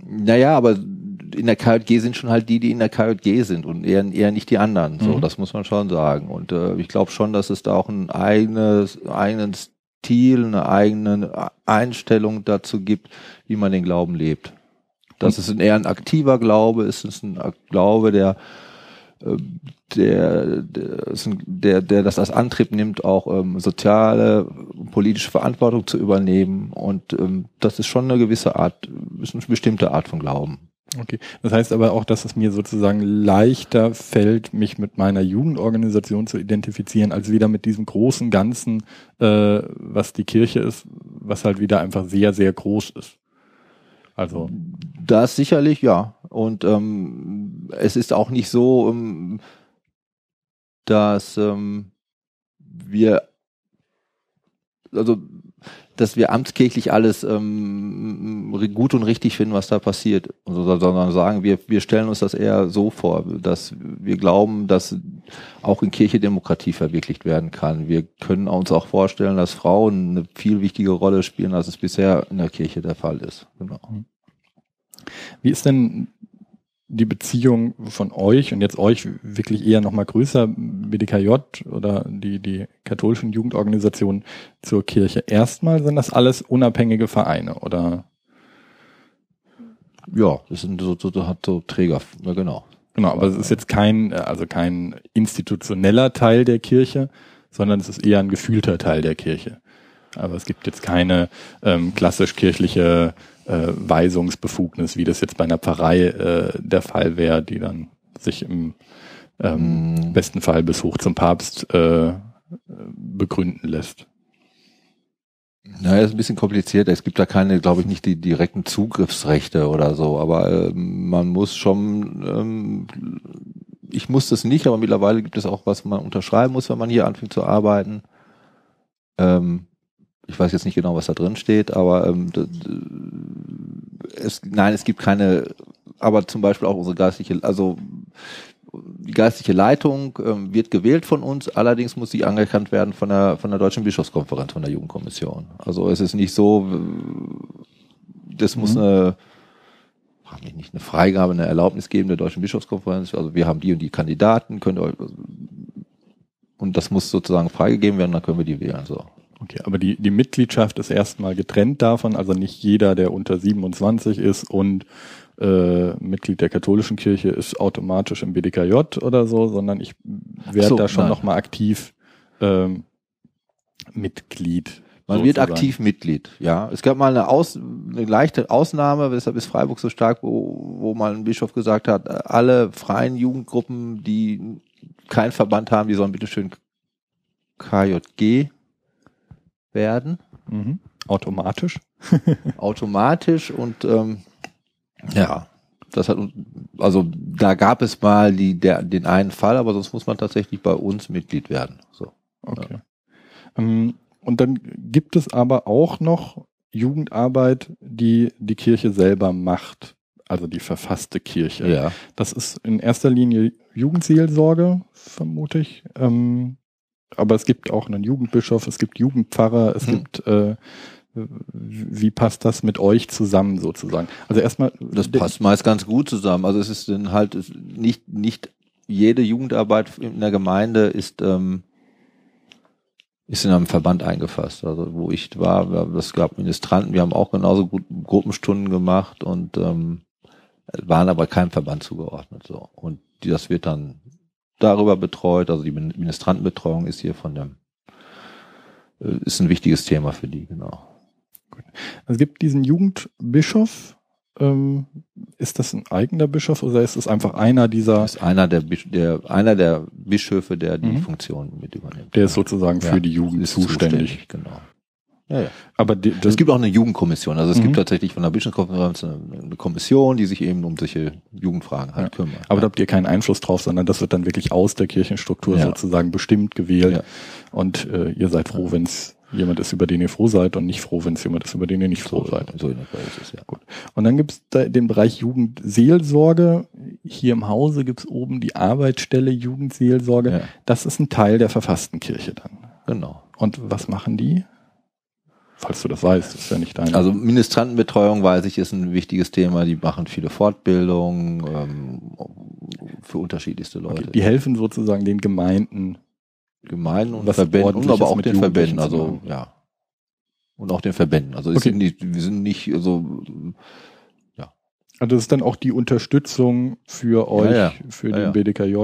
Naja, aber in der KJG sind schon halt die, die in der KJG sind und eher, eher nicht die anderen. So, mhm. das muss man schon sagen. Und äh, ich glaube schon, dass es da auch ein eigenes, eigenes Stil, eine eigene Einstellung dazu gibt, wie man den Glauben lebt. Das ist ein eher ein aktiver Glaube, ist es ein Glaube, der äh, der, der, der das als Antrieb nimmt, auch ähm, soziale, politische Verantwortung zu übernehmen. Und ähm, das ist schon eine gewisse Art, ist eine bestimmte Art von Glauben. Okay. Das heißt aber auch, dass es mir sozusagen leichter fällt, mich mit meiner Jugendorganisation zu identifizieren, als wieder mit diesem großen Ganzen, äh, was die Kirche ist, was halt wieder einfach sehr, sehr groß ist. Also. Das sicherlich, ja. Und ähm, es ist auch nicht so, ähm, dass ähm, wir also dass wir amtskirchlich alles ähm, gut und richtig finden, was da passiert, sondern sagen, wir, wir stellen uns das eher so vor, dass wir glauben, dass auch in Kirche Demokratie verwirklicht werden kann. Wir können uns auch vorstellen, dass Frauen eine viel wichtige Rolle spielen, als es bisher in der Kirche der Fall ist. Genau. Wie ist denn die Beziehung von euch und jetzt euch wirklich eher nochmal größer, BDKJ oder die, die katholischen Jugendorganisationen zur Kirche. Erstmal sind das alles unabhängige Vereine oder? Ja, das sind so, so, hat so Träger, ja genau. Genau, aber es ist jetzt kein, also kein institutioneller Teil der Kirche, sondern es ist eher ein gefühlter Teil der Kirche. Aber es gibt jetzt keine ähm, klassisch kirchliche äh, Weisungsbefugnis, wie das jetzt bei einer Pfarrei äh, der Fall wäre, die dann sich im ähm, mm. besten Fall bis hoch zum Papst äh, begründen lässt. Naja, ist ein bisschen kompliziert. Es gibt da keine, glaube ich, nicht die direkten Zugriffsrechte oder so, aber äh, man muss schon, ähm, ich muss das nicht, aber mittlerweile gibt es auch, was man unterschreiben muss, wenn man hier anfängt zu arbeiten. Ähm, ich weiß jetzt nicht genau, was da drin steht, aber ähm, es, nein, es gibt keine, aber zum Beispiel auch unsere geistliche, also die geistliche Leitung ähm, wird gewählt von uns, allerdings muss sie anerkannt werden von der von der Deutschen Bischofskonferenz, von der Jugendkommission. Also es ist nicht so, das muss mhm. eine nicht eine Freigabe, eine Erlaubnis geben der Deutschen Bischofskonferenz. Also wir haben die und die Kandidaten, könnt ihr und das muss sozusagen freigegeben werden, dann können wir die wählen. So. Okay, aber die, die Mitgliedschaft ist erstmal getrennt davon, also nicht jeder, der unter 27 ist und äh, Mitglied der katholischen Kirche ist automatisch im BDKJ oder so, sondern ich werde so, da schon nochmal aktiv ähm, Mitglied. Man wird aktiv Mitglied, ja. Es gab mal eine, Aus, eine leichte Ausnahme, deshalb ist Freiburg so stark, wo, wo mal ein Bischof gesagt hat, alle freien Jugendgruppen, die keinen Verband haben, die sollen bitteschön KJG werden. Mhm. Automatisch. Automatisch und ähm, ja. das hat, also da gab es mal die, der, den einen Fall, aber sonst muss man tatsächlich bei uns Mitglied werden. So. Okay. Ja. Ähm, und dann gibt es aber auch noch Jugendarbeit, die die Kirche selber macht, also die verfasste Kirche. Ja. Das ist in erster Linie Jugendseelsorge, vermute ich. Ähm, aber es gibt auch einen Jugendbischof, es gibt Jugendpfarrer, es hm. gibt äh, wie passt das mit euch zusammen sozusagen? Also erstmal. Das passt meist ganz gut zusammen. Also es ist dann halt nicht, nicht jede Jugendarbeit in der Gemeinde ist, ähm, ist in einem Verband eingefasst. Also wo ich war, es gab Ministranten, wir haben auch genauso gut Gruppenstunden gemacht und ähm, waren aber keinem Verband zugeordnet. So. Und das wird dann darüber betreut, also die Ministrantenbetreuung ist hier von dem, äh, ist ein wichtiges Thema für die, genau. Es gibt diesen Jugendbischof. Ähm, ist das ein eigener Bischof oder ist es einfach einer dieser? Das ist einer der, der einer der Bischöfe, der die mhm. Funktion mit übernimmt. Der ist sozusagen für ja, die Jugend zuständig. zuständig. Genau. Ja, ja. Aber die, es gibt auch eine Jugendkommission. Also es mhm. gibt tatsächlich von der Bischofskonferenz eine Kommission, die sich eben um solche Jugendfragen halt ja. kümmert. Aber ja. da habt ihr keinen Einfluss drauf, sondern das wird dann wirklich aus der Kirchenstruktur ja. sozusagen bestimmt gewählt. Und äh, ihr seid froh, wenn es jemand ist, über den ihr froh seid und nicht froh, wenn es jemand ist, über den ihr nicht froh so, seid. So in der ist es, ja. Gut. Und dann gibt es den Bereich Jugendseelsorge. Hier im Hause gibt es oben die Arbeitsstelle Jugendseelsorge. Ja. Das ist ein Teil der verfassten Kirche dann. Genau. Und was machen die? Falls du das weißt, ist ja nicht dein. Also Ministrantenbetreuung, weiß ich, ist ein wichtiges Thema. Die machen viele Fortbildungen ähm, für unterschiedlichste Leute. Okay. Die helfen sozusagen den Gemeinden Gemeinden und Verbänden und aber auch den Verbänden, also ja. Und auch den Verbänden. Also okay. sind nicht, wir sind nicht, also ja. Also das ist dann auch die Unterstützung für euch, ja, ja. für den BDKJ.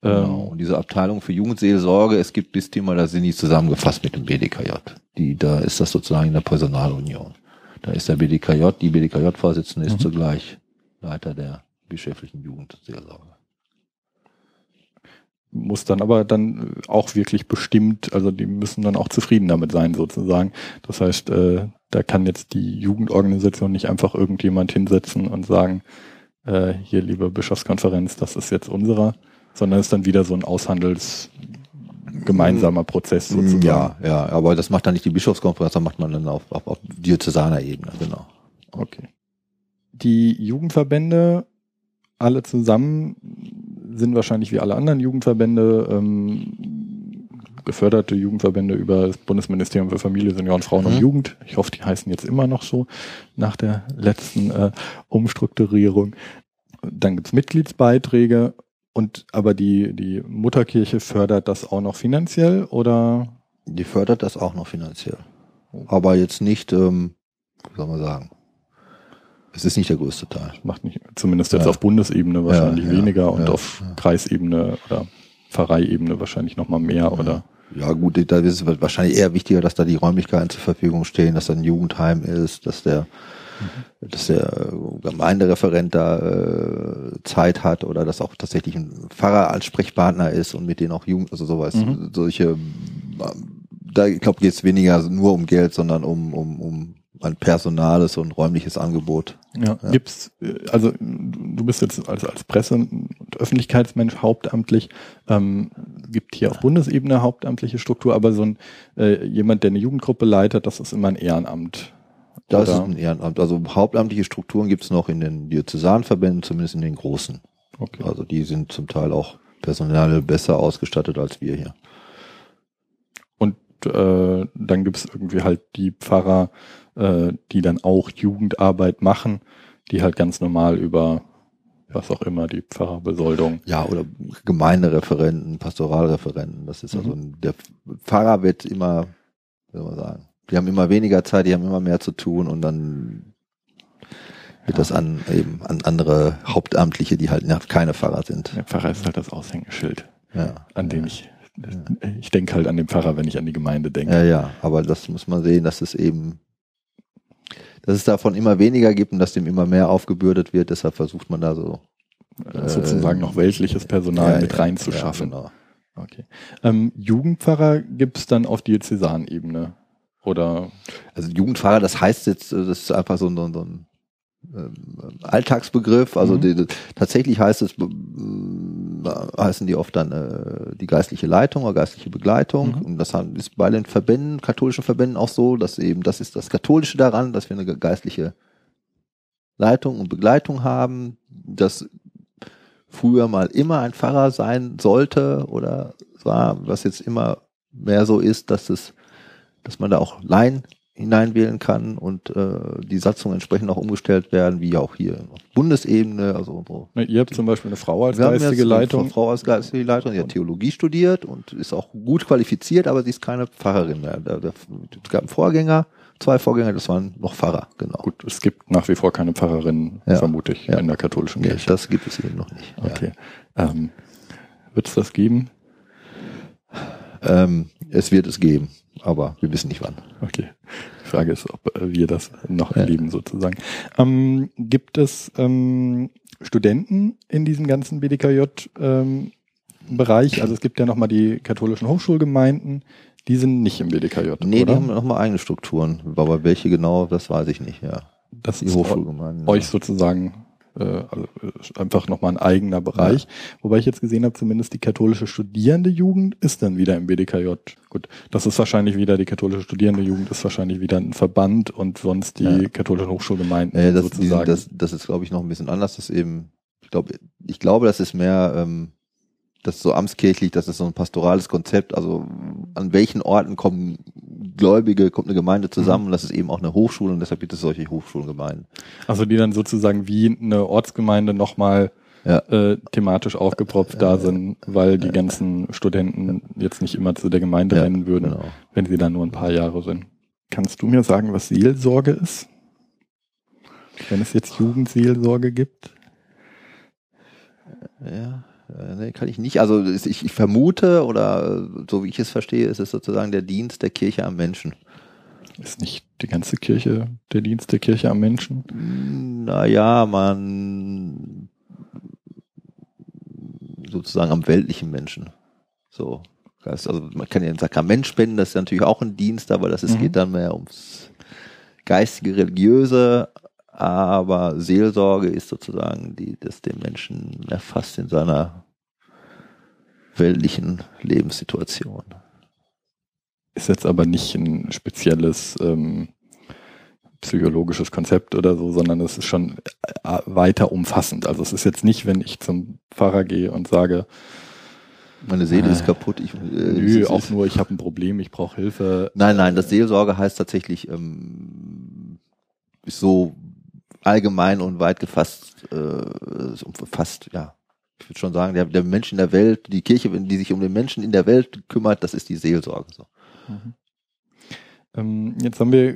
Genau. Ähm, und diese Abteilung für Jugendseelsorge, es gibt bis Thema, da sind die zusammengefasst mit dem BDKJ. Die, da ist das sozusagen in der Personalunion. Da ist der BDKJ, die BDKJ-Vorsitzende ist mhm. zugleich Leiter der bischöflichen Jugendseelsorge muss dann aber dann auch wirklich bestimmt, also die müssen dann auch zufrieden damit sein sozusagen. Das heißt, äh, da kann jetzt die Jugendorganisation nicht einfach irgendjemand hinsetzen und sagen, äh, hier liebe Bischofskonferenz, das ist jetzt unserer, sondern es ist dann wieder so ein Aushandels gemeinsamer Prozess sozusagen. Ja, ja, aber das macht dann nicht die Bischofskonferenz, das macht man dann auf, auf, auf diözesaner Ebene, genau. Okay. Die Jugendverbände alle zusammen sind wahrscheinlich wie alle anderen Jugendverbände ähm, geförderte Jugendverbände über das Bundesministerium für Familie, Senioren, Frauen mhm. und Jugend. Ich hoffe, die heißen jetzt immer noch so nach der letzten äh, Umstrukturierung. Dann gibt's Mitgliedsbeiträge und aber die, die Mutterkirche fördert das auch noch finanziell oder? Die fördert das auch noch finanziell. Aber jetzt nicht, ähm, wie soll man sagen, es ist nicht der größte Teil. Macht nicht, zumindest jetzt ja. auf Bundesebene wahrscheinlich ja, weniger ja, und auf Kreisebene oder Pfarreiebene wahrscheinlich nochmal mehr oder? Ja gut, da ist es wahrscheinlich eher wichtiger, dass da die Räumlichkeiten zur Verfügung stehen, dass da ein Jugendheim ist, dass der. Dass der Gemeindereferent da äh, Zeit hat oder dass auch tatsächlich ein Pfarrer als Sprechpartner ist und mit denen auch Jugend, also sowas, mhm. solche, da ich glaube geht es weniger nur um Geld, sondern um, um, um ein personales und räumliches Angebot. Ja, ja. gibt's, äh, also du bist jetzt als, als Presse- und Öffentlichkeitsmensch hauptamtlich, ähm, gibt hier auf Bundesebene hauptamtliche Struktur, aber so ein äh, jemand, der eine Jugendgruppe leitet, das ist immer ein Ehrenamt. Das oder? ist ein Ehrenamt. Also hauptamtliche Strukturen gibt's noch in den Diözesanverbänden, zumindest in den großen. Okay. Also die sind zum Teil auch personell besser ausgestattet als wir hier. Und äh, dann gibt's irgendwie halt die Pfarrer, äh, die dann auch Jugendarbeit machen, die halt ganz normal über was auch immer, die Pfarrerbesoldung. Ja, oder Gemeindereferenten, Pastoralreferenten. Das ist also, mhm. der Pfarrer wird immer, wie soll man sagen, die haben immer weniger Zeit, die haben immer mehr zu tun und dann wird ja. das an eben an andere Hauptamtliche, die halt keine Pfarrer sind. Der Pfarrer ist halt das Aushängeschild, ja. an dem ich ich denke halt an den Pfarrer, wenn ich an die Gemeinde denke. Ja, ja, aber das muss man sehen, dass es eben dass es davon immer weniger gibt und dass dem immer mehr aufgebürdet wird. Deshalb versucht man da so äh, sozusagen noch weltliches Personal ja, mit reinzuschaffen. Ja, genau. Okay. Ähm, Jugendpfarrer gibt es dann auf Diözesanebene oder? Also Jugendpfarrer, das heißt jetzt, das ist einfach so ein, so ein ähm, Alltagsbegriff. Also mhm. die, tatsächlich heißt es, heißen die oft dann äh, die geistliche Leitung oder geistliche Begleitung. Mhm. Und das ist bei den Verbänden, katholischen Verbänden auch so, dass eben, das ist das Katholische daran, dass wir eine geistliche Leitung und Begleitung haben, dass früher mal immer ein Pfarrer sein sollte oder war, was jetzt immer mehr so ist, dass es, dass man da auch Laien hineinwählen kann und äh, die Satzungen entsprechend auch umgestellt werden, wie auch hier auf Bundesebene. Also so. Na, ihr habt zum Beispiel eine Frau als geistige Leitung. Eine Frau als geistige Leitung, die hat Theologie studiert und ist auch gut qualifiziert, aber sie ist keine Pfarrerin mehr. Es gab einen Vorgänger, zwei Vorgänger, das waren noch Pfarrer, genau. Gut, es gibt nach wie vor keine Pfarrerin, ja. vermute ich, ja. in der katholischen Kirche. Nee, das gibt es eben noch nicht. Okay. Ja. Ähm, wird es das geben? Ähm, es wird es geben, aber wir wissen nicht wann. Okay. Die Frage ist, ob äh, wir das noch ja. erleben sozusagen. Ähm, gibt es ähm, Studenten in diesem ganzen BDKJ ähm? Also es gibt ja nochmal die katholischen Hochschulgemeinden, die sind nicht im BDKJ. Nee, oder? die haben nochmal eigene Strukturen. Aber welche genau, das weiß ich nicht, ja. Das die ist Hochschulgemeinden. Euch sozusagen äh, also äh, einfach nochmal ein eigener Bereich. Ja. Wobei ich jetzt gesehen habe, zumindest die katholische Studierendejugend ist dann wieder im BDKJ. Gut, das ist wahrscheinlich wieder, die katholische Studierendejugend ist wahrscheinlich wieder ein Verband und sonst die ja. katholischen Hochschulgemeinden ja, das, sozusagen. Die, das, das ist, glaube ich, noch ein bisschen anders. Das eben, ich glaube, ich glaube, das ist mehr ähm, das ist so amtskirchlich, das ist so ein pastorales Konzept. Also an welchen Orten kommen Gläubige, kommt eine Gemeinde zusammen mhm. und das ist eben auch eine Hochschule und deshalb gibt es solche Hochschulgemeinden. Also die dann sozusagen wie eine Ortsgemeinde nochmal ja. äh, thematisch aufgepropft ja, da sind, weil die ganzen Studenten jetzt nicht immer zu der Gemeinde ja, rennen würden, genau. wenn sie da nur ein paar Jahre sind. Kannst du mir sagen, was Seelsorge ist? Wenn es jetzt Jugendseelsorge gibt? Ja. Äh, nee, kann ich nicht. Also ich, ich vermute oder so wie ich es verstehe, ist es sozusagen der Dienst der Kirche am Menschen. Ist nicht die ganze Kirche der Dienst der Kirche am Menschen? Naja, man sozusagen am weltlichen Menschen. So. Also man kann ja ein Sakrament spenden, das ist natürlich auch ein Dienst, aber das ist, mhm. geht dann mehr ums geistige, religiöse, aber Seelsorge ist sozusagen die, das den Menschen erfasst in seiner weltlichen Lebenssituation. Ist jetzt aber nicht ein spezielles ähm, psychologisches Konzept oder so, sondern es ist schon äh, weiter umfassend. Also es ist jetzt nicht, wenn ich zum Pfarrer gehe und sage, meine Seele äh, ist kaputt. Ich, äh, nö, auch ist, nur, ich habe ein Problem, ich brauche Hilfe. Nein, nein, das Seelsorge heißt tatsächlich ähm, ist so allgemein und weit gefasst, äh, umfasst, ja, ich würde schon sagen, der, der Mensch in der Welt, die Kirche, die sich um den Menschen in der Welt kümmert, das ist die Seelsorge. So. Mhm. Ähm, jetzt haben wir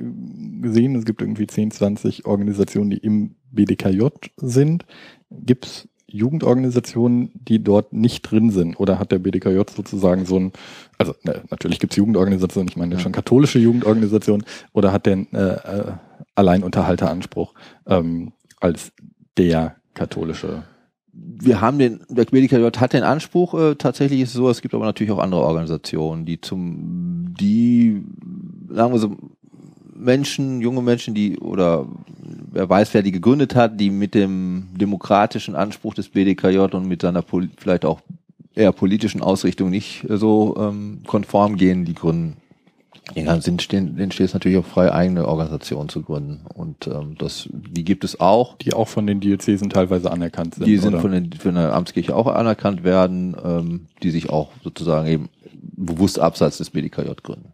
gesehen, es gibt irgendwie 10, 20 Organisationen, die im BDKJ sind. Gibt es Jugendorganisationen, die dort nicht drin sind? Oder hat der BDKJ sozusagen so ein, also ne, natürlich gibt es Jugendorganisationen, ich meine ja. schon katholische Jugendorganisationen, oder hat der äh, äh, Alleinunterhalteranspruch ähm, als der katholische wir haben den, der BDKJ hat den Anspruch, äh, tatsächlich ist es so, es gibt aber natürlich auch andere Organisationen, die zum, die, sagen wir so, Menschen, junge Menschen, die, oder wer weiß, wer die gegründet hat, die mit dem demokratischen Anspruch des BDKJ und mit seiner vielleicht auch eher politischen Ausrichtung nicht so ähm, konform gehen, die gründen ja, sind stehen, denen steht es natürlich auch frei, eigene Organisationen zu gründen. Und ähm, das, die gibt es auch. Die auch von den Diözesen teilweise anerkannt sind. Die sind oder? von, den, von der Amtskirche auch anerkannt werden, ähm, die sich auch sozusagen eben bewusst abseits des BDKJ gründen.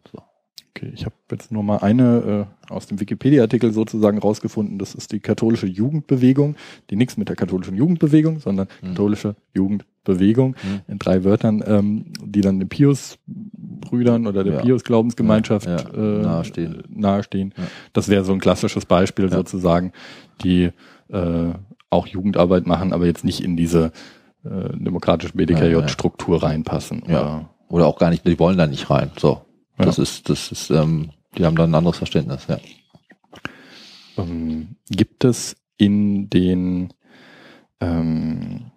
Okay, ich habe jetzt nur mal eine äh, aus dem Wikipedia-Artikel sozusagen rausgefunden. Das ist die katholische Jugendbewegung, die nichts mit der katholischen Jugendbewegung, sondern mhm. katholische Jugendbewegung mhm. in drei Wörtern, ähm, die dann den Pius-Brüdern oder der ja. Pius-Glaubensgemeinschaft ja, ja. Äh, nahestehen. nahestehen. Das wäre so ein klassisches Beispiel sozusagen, die äh, auch Jugendarbeit machen, aber jetzt nicht in diese äh, demokratische BDKJ-Struktur reinpassen. Oder, oder auch gar nicht, die wollen da nicht rein. So. Das ja. ist, das ist, ähm, die haben da ein anderes Verständnis, ja. Ähm, gibt es in den ähm,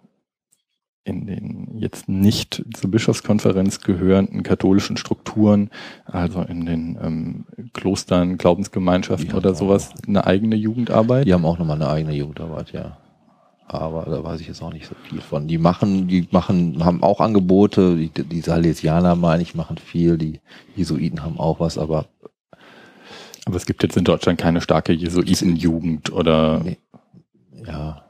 in den jetzt nicht zur Bischofskonferenz gehörenden katholischen Strukturen, also in den ähm, Klostern, Glaubensgemeinschaften oder sowas, eine eigene Jugendarbeit? Die haben auch nochmal eine eigene Jugendarbeit, ja. Aber da weiß ich jetzt auch nicht so viel von. Die machen, die machen, haben auch Angebote, die, die Salesianer, meine ich, machen viel, die Jesuiten haben auch was, aber aber es gibt jetzt in Deutschland keine starke Jesuitenjugend oder? Nee. Ja,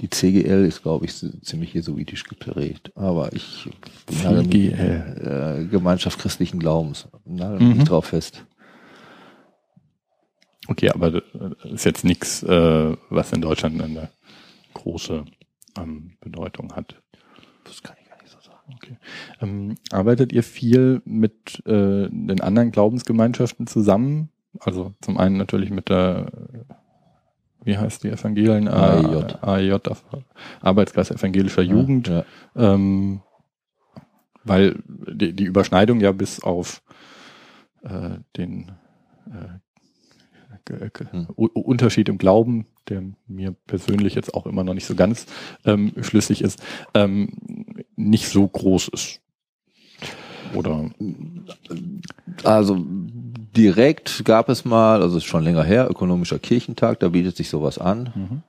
die CGL ist, glaube ich, ziemlich jesuitisch geprägt. Aber ich bin halt äh, Gemeinschaft christlichen Glaubens. Nagel mhm. nicht drauf fest. Okay, aber das ist jetzt nichts, äh, was in Deutschland eine große ähm, Bedeutung hat. Das kann ich gar nicht so sagen. Okay. Ähm, arbeitet ihr viel mit äh, den anderen Glaubensgemeinschaften zusammen? Also zum einen natürlich mit der wie heißt die Evangelien? AEJ. AEJ, Arbeitskreis evangelischer Jugend. Ja. Ähm, weil die, die Überschneidung ja bis auf äh, den äh, hm. Unterschied im Glauben, der mir persönlich jetzt auch immer noch nicht so ganz ähm, schlüssig ist, ähm, nicht so groß ist. Oder? Also direkt gab es mal, also ist schon länger her, ökonomischer Kirchentag, da bietet sich sowas an. Mhm.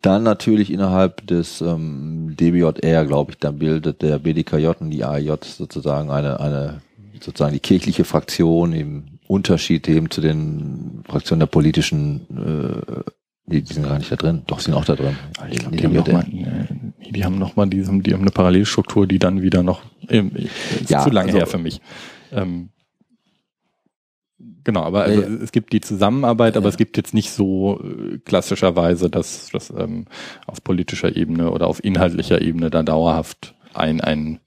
Dann natürlich innerhalb des ähm, DBJR, glaube ich, dann bildet der BDKJ und die AJ sozusagen eine, eine sozusagen die kirchliche Fraktion im Unterschied eben zu den Fraktionen der politischen, äh, die, die sind gar nicht da drin, doch sind auch da drin. Ich glaub, die, die, haben noch mal, die haben noch mal diese, die haben eine Parallelstruktur, die dann wieder noch, äh, ist ja, zu lange also, her für mich. Ähm, Genau, aber also ja, es gibt die Zusammenarbeit, aber ja. es gibt jetzt nicht so äh, klassischerweise, dass das ähm, auf politischer Ebene oder auf inhaltlicher Ebene da dauerhaft ein, ein,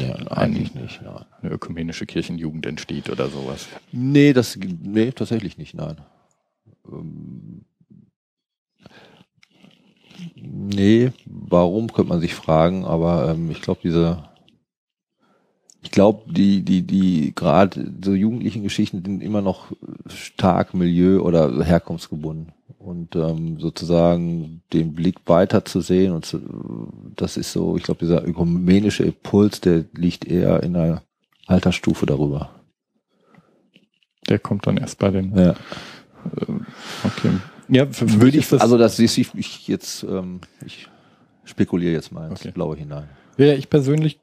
ja, ein nicht, nein. eine ökumenische Kirchenjugend entsteht oder sowas. Nee, das nee, tatsächlich nicht, nein. Ähm, nee, warum könnte man sich fragen, aber ähm, ich glaube, diese ich glaube, die, die, die gerade so jugendlichen Geschichten sind immer noch stark Milieu- oder Herkunftsgebunden. Und ähm, sozusagen den Blick weiter zu sehen und zu, das ist so, ich glaube, dieser ökumenische Impuls, der liegt eher in einer Altersstufe darüber. Der kommt dann erst bei den. Ja. Äh, okay. Ja, für, für würde ich, das also das ist ich, ich jetzt, ähm, ich spekuliere jetzt mal ins okay. Blaue hinein. Ja, ich persönlich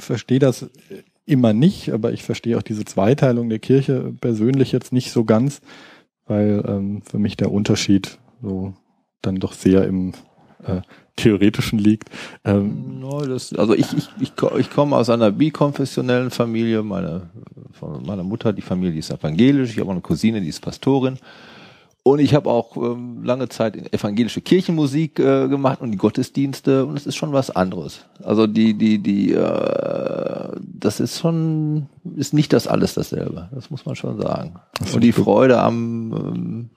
verstehe das immer nicht, aber ich verstehe auch diese Zweiteilung der Kirche persönlich jetzt nicht so ganz, weil ähm, für mich der Unterschied so dann doch sehr im äh, Theoretischen liegt. Ähm, no, das, also ich, ich, ich, ich komme aus einer bikonfessionellen Familie. Meine, von meiner Mutter, die Familie ist evangelisch. Ich habe eine Cousine, die ist Pastorin. Und ich habe auch ähm, lange Zeit evangelische Kirchenmusik äh, gemacht und die Gottesdienste und es ist schon was anderes. Also die, die, die, äh, das ist schon, ist nicht das alles dasselbe. Das muss man schon sagen. Das und die Freude am, ähm,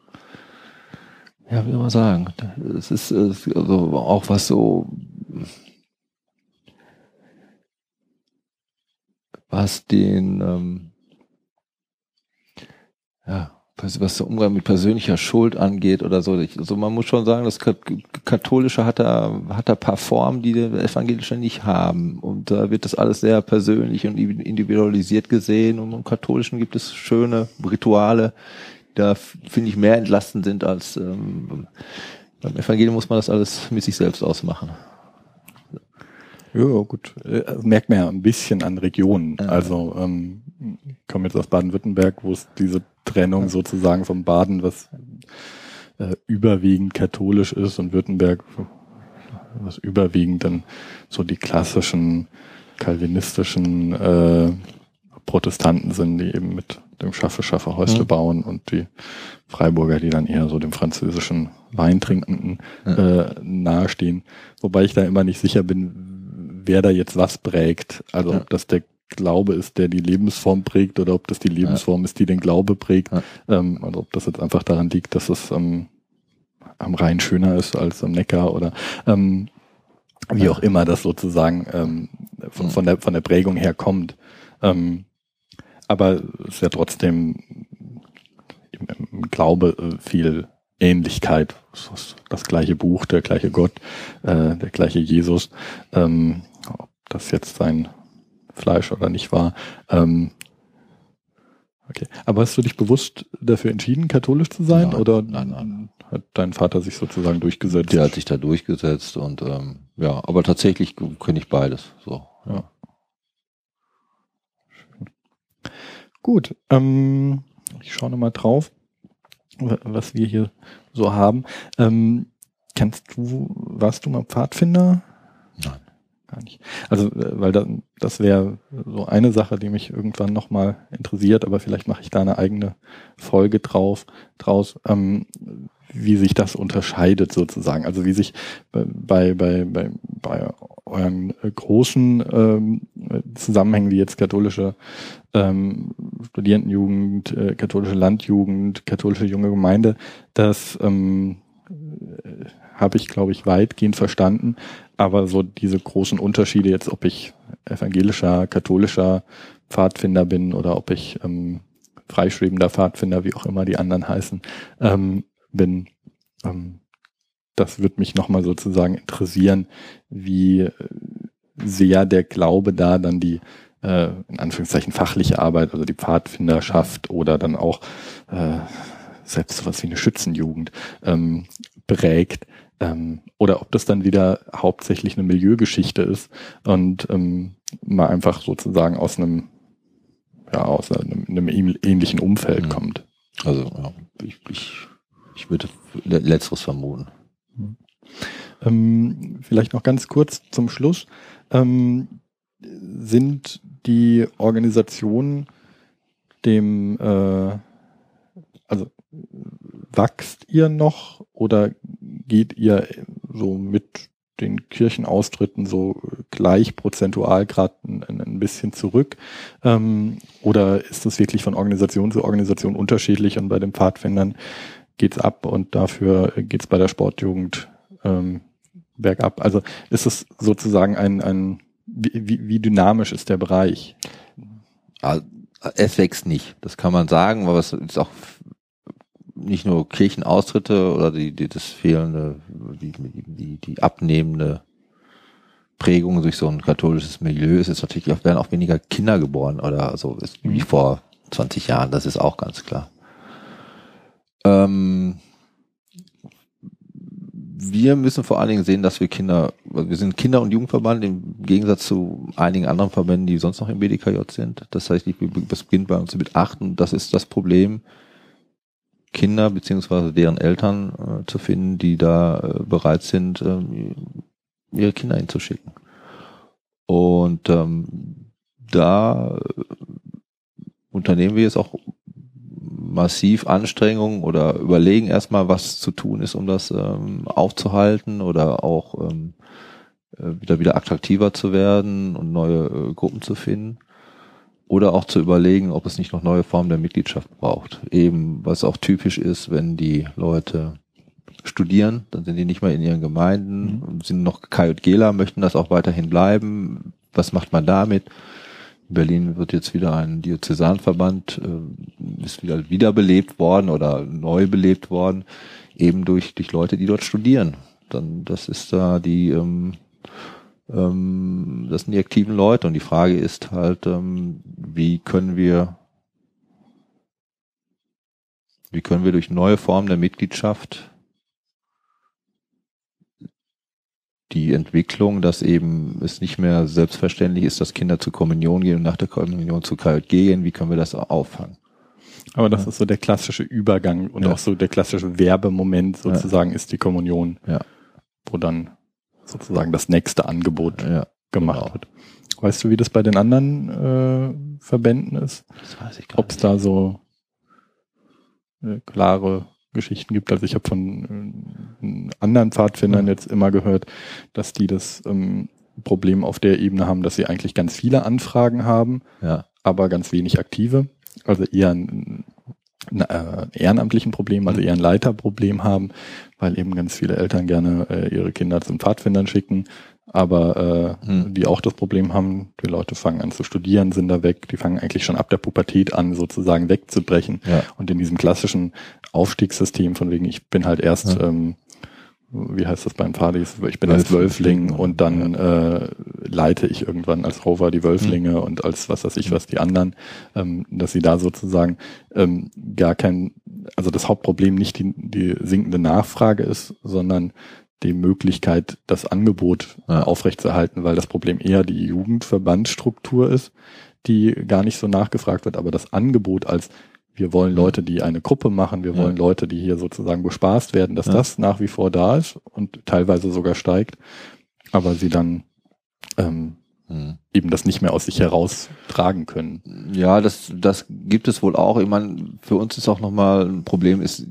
ja, wie soll man sagen, es ist also auch was so, was den, ähm, ja, was der Umgang mit persönlicher Schuld angeht oder so. Also man muss schon sagen, das Katholische hat da, hat da paar Formen, die der Evangelische nicht haben. Und da wird das alles sehr persönlich und individualisiert gesehen. Und im Katholischen gibt es schöne Rituale, die da finde ich mehr entlastend sind als ähm, beim Evangelium muss man das alles mit sich selbst ausmachen. Ja, gut. Äh, merkt man ja ein bisschen an Regionen. Also ähm, ich komme jetzt aus Baden-Württemberg, wo es diese Trennung sozusagen vom Baden, was äh, überwiegend katholisch ist und Württemberg, was überwiegend dann so die klassischen kalvinistischen äh, Protestanten sind, die eben mit dem Schaffe, Schaffe Häusle mhm. bauen und die Freiburger, die dann eher so dem französischen Weintrinkenden äh, nahestehen. Wobei ich da immer nicht sicher bin, wer da jetzt was prägt. Also ob das der Glaube ist, der die Lebensform prägt oder ob das die Lebensform ja. ist, die den Glaube prägt. Ja. Ähm, also ob das jetzt einfach daran liegt, dass es ähm, am Rhein schöner ist als am Neckar oder ähm, wie auch immer das sozusagen ähm, von, von, der, von der Prägung her kommt. Ähm, aber es ist ja trotzdem im, im Glaube äh, viel Ähnlichkeit. Das gleiche Buch, der gleiche Gott, äh, der gleiche Jesus. Ähm, ob das jetzt sein Fleisch oder nicht war. Ähm, okay. Aber hast du dich bewusst dafür entschieden, katholisch zu sein? Nein, oder nein, nein. hat dein Vater sich sozusagen durchgesetzt? Der hat sich da durchgesetzt und ähm, ja, aber tatsächlich kenne ich beides. So, ja. Gut, ähm, ich schaue nochmal drauf, was wir hier so haben. Ähm, kennst du, warst du mal Pfadfinder? Gar nicht. Also, äh, weil da, das wäre so eine Sache, die mich irgendwann nochmal interessiert, aber vielleicht mache ich da eine eigene Folge drauf, draus, ähm, wie sich das unterscheidet sozusagen. Also wie sich bei, bei, bei, bei euren großen ähm, Zusammenhängen, wie jetzt katholische ähm, Studierendenjugend, äh, katholische Landjugend, katholische junge Gemeinde, das ähm, äh, habe ich, glaube ich, weitgehend verstanden. Aber so diese großen Unterschiede jetzt, ob ich evangelischer, katholischer Pfadfinder bin oder ob ich ähm, freischwebender Pfadfinder, wie auch immer die anderen heißen, ähm, bin, ähm, das wird mich nochmal sozusagen interessieren, wie sehr der Glaube da dann die äh, in Anführungszeichen fachliche Arbeit, also die Pfadfinderschaft oder dann auch äh, selbst sowas wie eine Schützenjugend ähm, prägt. Ähm, oder ob das dann wieder hauptsächlich eine Milieugeschichte ist und ähm, mal einfach sozusagen aus einem, ja, aus einem, einem ähnlichen Umfeld mhm. kommt. Also ja, ich, ich, ich würde letzteres vermuten. Mhm. Ähm, vielleicht noch ganz kurz zum Schluss. Ähm, sind die Organisationen dem, äh, also wachst ihr noch oder geht ihr so mit den Kirchenaustritten so gleich prozentual gerade ein, ein, bisschen zurück? Ähm, oder ist das wirklich von Organisation zu Organisation unterschiedlich und bei den Pfadfindern geht's ab und dafür geht's bei der Sportjugend ähm, bergab? Also ist es sozusagen ein, ein wie, wie dynamisch ist der Bereich? Es wächst nicht, das kann man sagen, aber es ist auch nicht nur Kirchenaustritte oder die, die das fehlende, die, die, die abnehmende Prägung durch so ein katholisches Milieu ist jetzt natürlich auch, werden auch weniger Kinder geboren oder so ist wie mhm. vor 20 Jahren, das ist auch ganz klar. Ähm, wir müssen vor allen Dingen sehen, dass wir Kinder, wir sind Kinder- und Jugendverband im Gegensatz zu einigen anderen Verbänden, die sonst noch im BDKJ sind. Das heißt, das beginnt bei uns mit acht und das ist das Problem, Kinder beziehungsweise deren Eltern äh, zu finden, die da äh, bereit sind, äh, ihre Kinder hinzuschicken. Und ähm, da äh, unternehmen wir jetzt auch massiv Anstrengungen oder überlegen erstmal, was zu tun ist, um das ähm, aufzuhalten oder auch ähm, äh, wieder wieder attraktiver zu werden und neue äh, Gruppen zu finden. Oder auch zu überlegen, ob es nicht noch neue Formen der Mitgliedschaft braucht. Eben, was auch typisch ist, wenn die Leute studieren, dann sind die nicht mehr in ihren Gemeinden, mhm. sind noch KJGler, möchten das auch weiterhin bleiben. Was macht man damit? Berlin wird jetzt wieder ein Diözesanverband, äh, ist wieder wiederbelebt worden oder neu belebt worden, eben durch, durch Leute, die dort studieren. Dann, das ist da die, ähm, ähm, das sind die aktiven Leute und die Frage ist halt, ähm, wie können wir, wie können wir durch neue Formen der Mitgliedschaft die Entwicklung, dass eben es nicht mehr selbstverständlich ist, dass Kinder zur Kommunion gehen und nach der Kommunion zu KJG gehen. Wie können wir das auffangen? Aber das ja. ist so der klassische Übergang und ja. auch so der klassische Werbemoment sozusagen ja. ist die Kommunion, wo dann sozusagen das nächste Angebot gemacht genau. wird. Weißt du, wie das bei den anderen äh, Verbänden ist? Das weiß ich gar Ob es da so äh, klare Geschichten gibt. Also ich habe von äh, anderen Pfadfindern ja. jetzt immer gehört, dass die das ähm, Problem auf der Ebene haben, dass sie eigentlich ganz viele Anfragen haben, ja. aber ganz wenig aktive. Also eher ein äh, ehrenamtlichen Problem, also mhm. eher ein Leiterproblem haben, weil eben ganz viele Eltern gerne äh, ihre Kinder zum Pfadfindern schicken, aber äh, Hm. die auch das Problem haben, die Leute fangen an zu studieren, sind da weg, die fangen eigentlich schon ab der Pubertät an, sozusagen wegzubrechen. Ja. Und in diesem klassischen Aufstiegssystem von wegen, ich bin halt erst, Ja. ähm, wie heißt das beim Pfadis, ich bin Wölf- erst Wölfling und dann äh, leite ich irgendwann als Rover die Wölflinge Hm. und als was weiß ich was die anderen, ähm, dass sie da sozusagen ähm, gar kein, also das Hauptproblem nicht die, die sinkende Nachfrage ist, sondern die Möglichkeit, das Angebot Ja. aufrechtzuerhalten, weil das Problem eher die Jugendverbandsstruktur ist, die gar nicht so nachgefragt wird, aber das Angebot als wir wollen Leute, die eine Gruppe machen, wir Ja. wollen Leute, die hier sozusagen bespaßt werden, dass Ja. das nach wie vor da ist und teilweise sogar steigt, aber sie dann ähm, Hm. eben das nicht mehr aus sich heraus tragen können. Ja, das, das gibt es wohl auch. Ich meine, für uns ist auch nochmal ein Problem, ist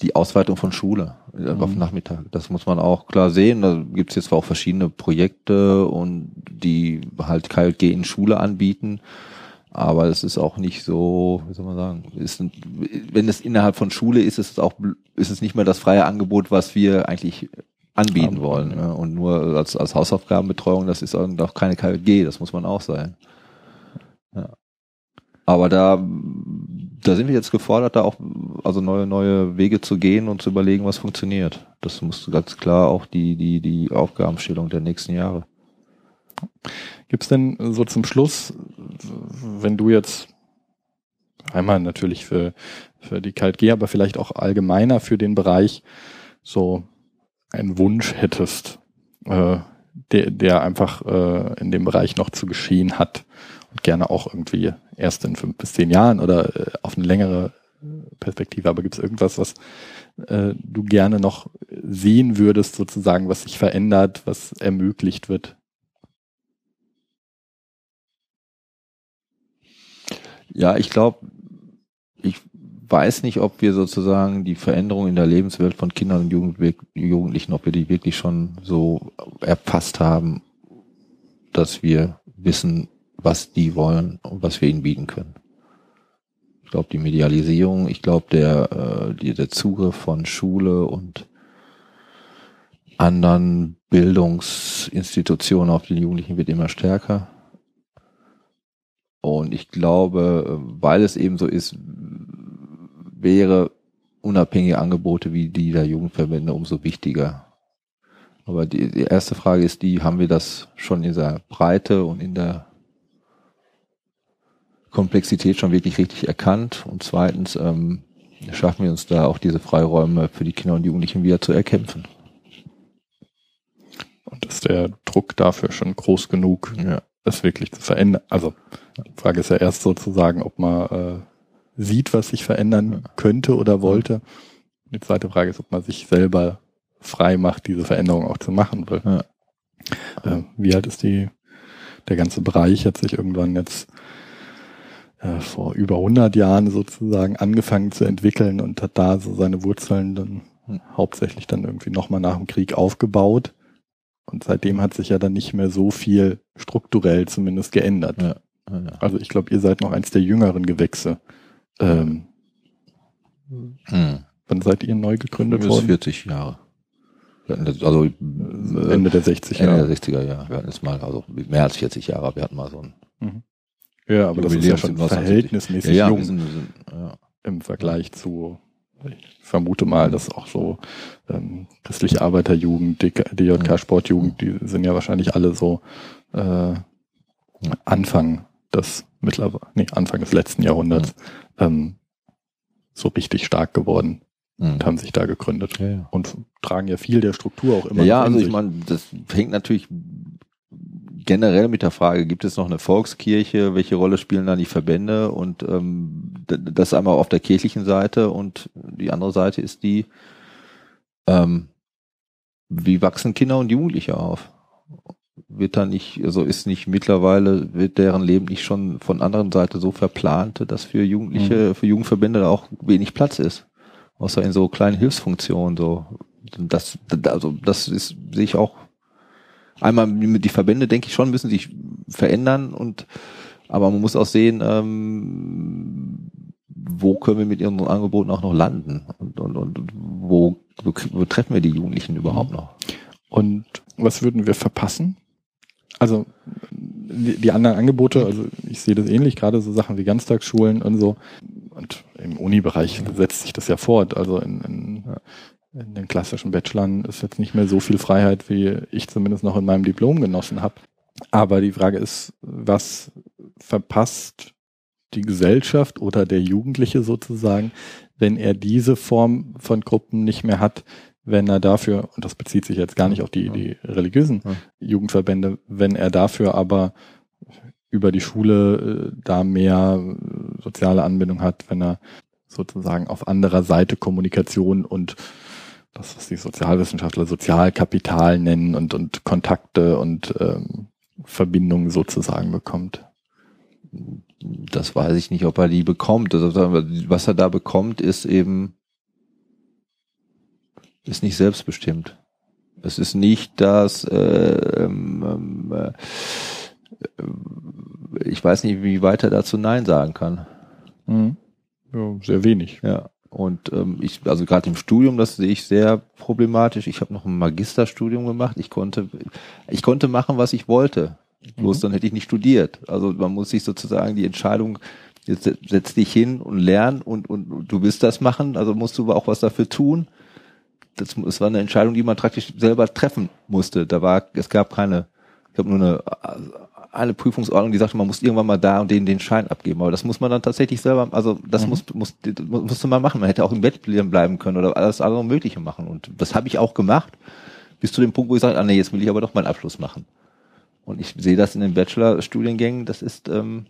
die Ausweitung von Schule äh, auf Mhm. Nachmittag. Das muss man auch klar sehen. Da gibt es jetzt zwar auch verschiedene Projekte und die halt KLG in Schule anbieten. Aber es ist auch nicht so, wie soll man sagen, ist, wenn es innerhalb von Schule ist, ist es auch, ist es nicht mehr das freie Angebot, was wir eigentlich anbieten wollen. ja. Ne? Und nur als, als Hausaufgabenbetreuung, das ist auch keine KLG, das muss man auch sein. Ja. Aber da, da sind wir jetzt gefordert, da auch also neue, neue Wege zu gehen und zu überlegen, was funktioniert. Das muss ganz klar auch die, die, die Aufgabenstellung der nächsten Jahre. Gibt's denn so zum Schluss, wenn du jetzt einmal natürlich für, für die KLG, aber vielleicht auch allgemeiner für den Bereich so einen Wunsch hättest, äh, der, der einfach äh, in dem Bereich noch zu geschehen hat und gerne auch irgendwie erst in fünf bis zehn Jahren oder äh, auf eine längere Perspektive. Aber gibt es irgendwas, was äh, du gerne noch sehen würdest, sozusagen, was sich verändert, was ermöglicht wird? Ja, ich glaube, ich weiß nicht, ob wir sozusagen die Veränderung in der Lebenswelt von Kindern und Jugend, Jugendlichen, ob wir die wirklich schon so erfasst haben, dass wir wissen, was die wollen und was wir ihnen bieten können. Ich glaube, die Medialisierung, ich glaube, der, äh, der Zugriff von Schule und anderen Bildungsinstitutionen auf die Jugendlichen wird immer stärker. Und ich glaube, weil es eben so ist, wäre unabhängige Angebote wie die der Jugendverbände umso wichtiger. Aber die, die erste Frage ist die, haben wir das schon in der Breite und in der Komplexität schon wirklich richtig erkannt? Und zweitens, ähm, schaffen wir uns da auch diese Freiräume für die Kinder und Jugendlichen wieder zu erkämpfen? Und ist der Druck dafür schon groß genug, Ja. Das wirklich zu verändern? Also die Frage ist ja erst sozusagen, ob man äh, sieht, was sich verändern könnte oder wollte. Die zweite Frage ist, ob man sich selber frei macht, diese Veränderung auch zu machen will. Ja. Äh, wie alt ist die, der ganze Bereich hat sich irgendwann jetzt äh, vor über 100 Jahren sozusagen angefangen zu entwickeln und hat da so seine Wurzeln dann Hm. hauptsächlich dann irgendwie nochmal nach dem Krieg aufgebaut. Und seitdem hat sich ja dann nicht mehr so viel strukturell zumindest geändert. Ja. Ja. Also ich glaube, ihr seid noch eins der jüngeren Gewächse. Ähm, Hm. wann seid ihr neu gegründet ist worden? 40 Jahre. Also äh, Ende der 60er Ende Jahre. der 60er Jahre. Wir hatten jetzt mal, also mehr als 40 Jahre, wir hatten mal so ein Ja, aber das ist ja Jubiläum schon 1970. verhältnismäßig ja, jung wir sind, sind, ja. im Vergleich zu, ich vermute mal, dass auch so ähm, christliche Arbeiterjugend, DJK Mhm. Sportjugend, die sind ja wahrscheinlich alle so äh, Anfang des mittlerweile, nee, Anfang des letzten Jahrhunderts ähm, so richtig stark geworden Mhm. und haben sich da gegründet Ja, ja. und tragen ja viel der Struktur auch immer. Ja, also ich meine, das hängt natürlich generell mit der Frage, gibt es noch eine Volkskirche, welche Rolle spielen da die Verbände und ähm, das einmal auf der kirchlichen Seite und die andere Seite ist die, ähm, wie wachsen Kinder und Jugendliche auf? Wird da nicht, also ist nicht mittlerweile, wird deren Leben nicht schon von anderen Seite so verplant, dass für Jugendliche, für Jugendverbände da auch wenig Platz ist? Außer in so kleinen Hilfsfunktionen, so. Das, also, das ist, sehe ich auch einmal die Verbände, denke ich schon, müssen sich verändern und aber man muss auch sehen, ähm, wo können wir mit ihren Angeboten auch noch landen und, und, und wo, wo, wo treffen wir die Jugendlichen überhaupt noch? Und was würden wir verpassen, Also die, die anderen Angebote, also ich sehe das ähnlich, gerade so Sachen wie Ganztagsschulen und so. Und im Uni-Bereich setzt sich das ja fort. Also in, in, in den klassischen Bachelorn ist jetzt nicht mehr so viel Freiheit, wie ich zumindest noch in meinem Diplom genossen habe. Aber die Frage ist, was verpasst die Gesellschaft oder der Jugendliche sozusagen, wenn er diese Form von Gruppen nicht mehr hat, wenn er dafür, und das bezieht sich jetzt gar nicht auf die, die religiösen. Jugendverbände, wenn er dafür aber über die Schule äh, da mehr äh, soziale Anbindung hat, wenn er sozusagen auf anderer Seite Kommunikation und das, was die Sozialwissenschaftler Sozialkapital nennen und, und Kontakte und ähm, Verbindungen sozusagen bekommt. Das weiß ich nicht, ob er die bekommt. Also, was er da bekommt, ist eben ist nicht selbstbestimmt. Es ist nicht das, äh, ähm, äh, ich weiß nicht, wie weit er dazu Nein sagen kann. Mhm. Ja, sehr wenig. Ja. Und ähm, ich, also gerade im Studium, das sehe ich sehr problematisch. Ich habe noch ein Magisterstudium gemacht. Ich konnte, ich konnte machen, was ich wollte. Bloß mhm. dann hätte ich nicht studiert. Also man muss sich sozusagen die Entscheidung, jetzt setz dich hin und lern und, und, und du willst das machen, also musst du aber auch was dafür tun das, das war eine Entscheidung, die man praktisch selber treffen musste. Da war, es gab keine, ich habe nur eine, eine Prüfungsordnung, die sagte, man muss irgendwann mal da und den den Schein abgeben. Aber das muss man dann tatsächlich selber, also das mhm. muss, muss, musste man machen. Man hätte auch im Bett bleiben können oder alles andere Mögliche machen. Und das habe ich auch gemacht, bis zu dem Punkt, wo ich sage, ah nee, jetzt will ich aber doch meinen Abschluss machen. Und ich sehe das in den Bachelor-Studiengängen, das ist, ähm,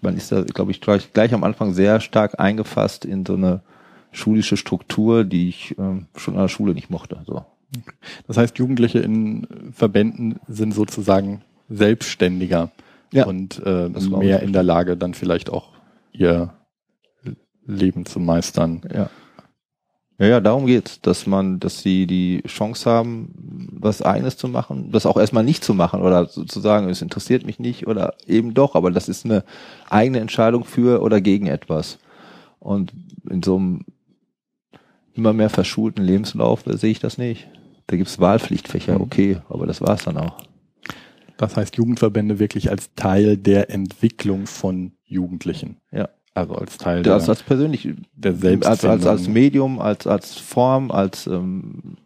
man ist da, glaube ich, gleich, gleich am Anfang sehr stark eingefasst in so eine schulische Struktur, die ich ähm, schon an der Schule nicht mochte. So. Das heißt, Jugendliche in Verbänden sind sozusagen selbstständiger ja, und äh, mehr in der Lage, dann vielleicht auch ihr Leben zu meistern. Ja. Ja, ja, darum geht's, dass man, dass sie die Chance haben, was eigenes zu machen, das auch erstmal nicht zu machen oder sozusagen, es interessiert mich nicht oder eben doch, aber das ist eine eigene Entscheidung für oder gegen etwas. Und in so einem immer mehr verschulten Lebenslauf, sehe ich das nicht. Da gibt's Wahlpflichtfächer, mhm. okay, aber das war's dann auch. Das heißt Jugendverbände wirklich als Teil der Entwicklung von Jugendlichen. Ja. Also als Teil der, als, als persönlich, der als, als, als Medium, als, als Form, als ähm,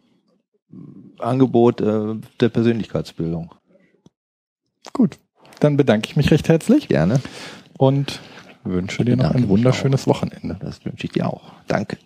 Angebot äh, der Persönlichkeitsbildung. Gut, dann bedanke ich mich recht herzlich. Gerne. Und wünsche dir noch ein wunderschönes Wochenende. Das wünsche ich dir auch. Danke.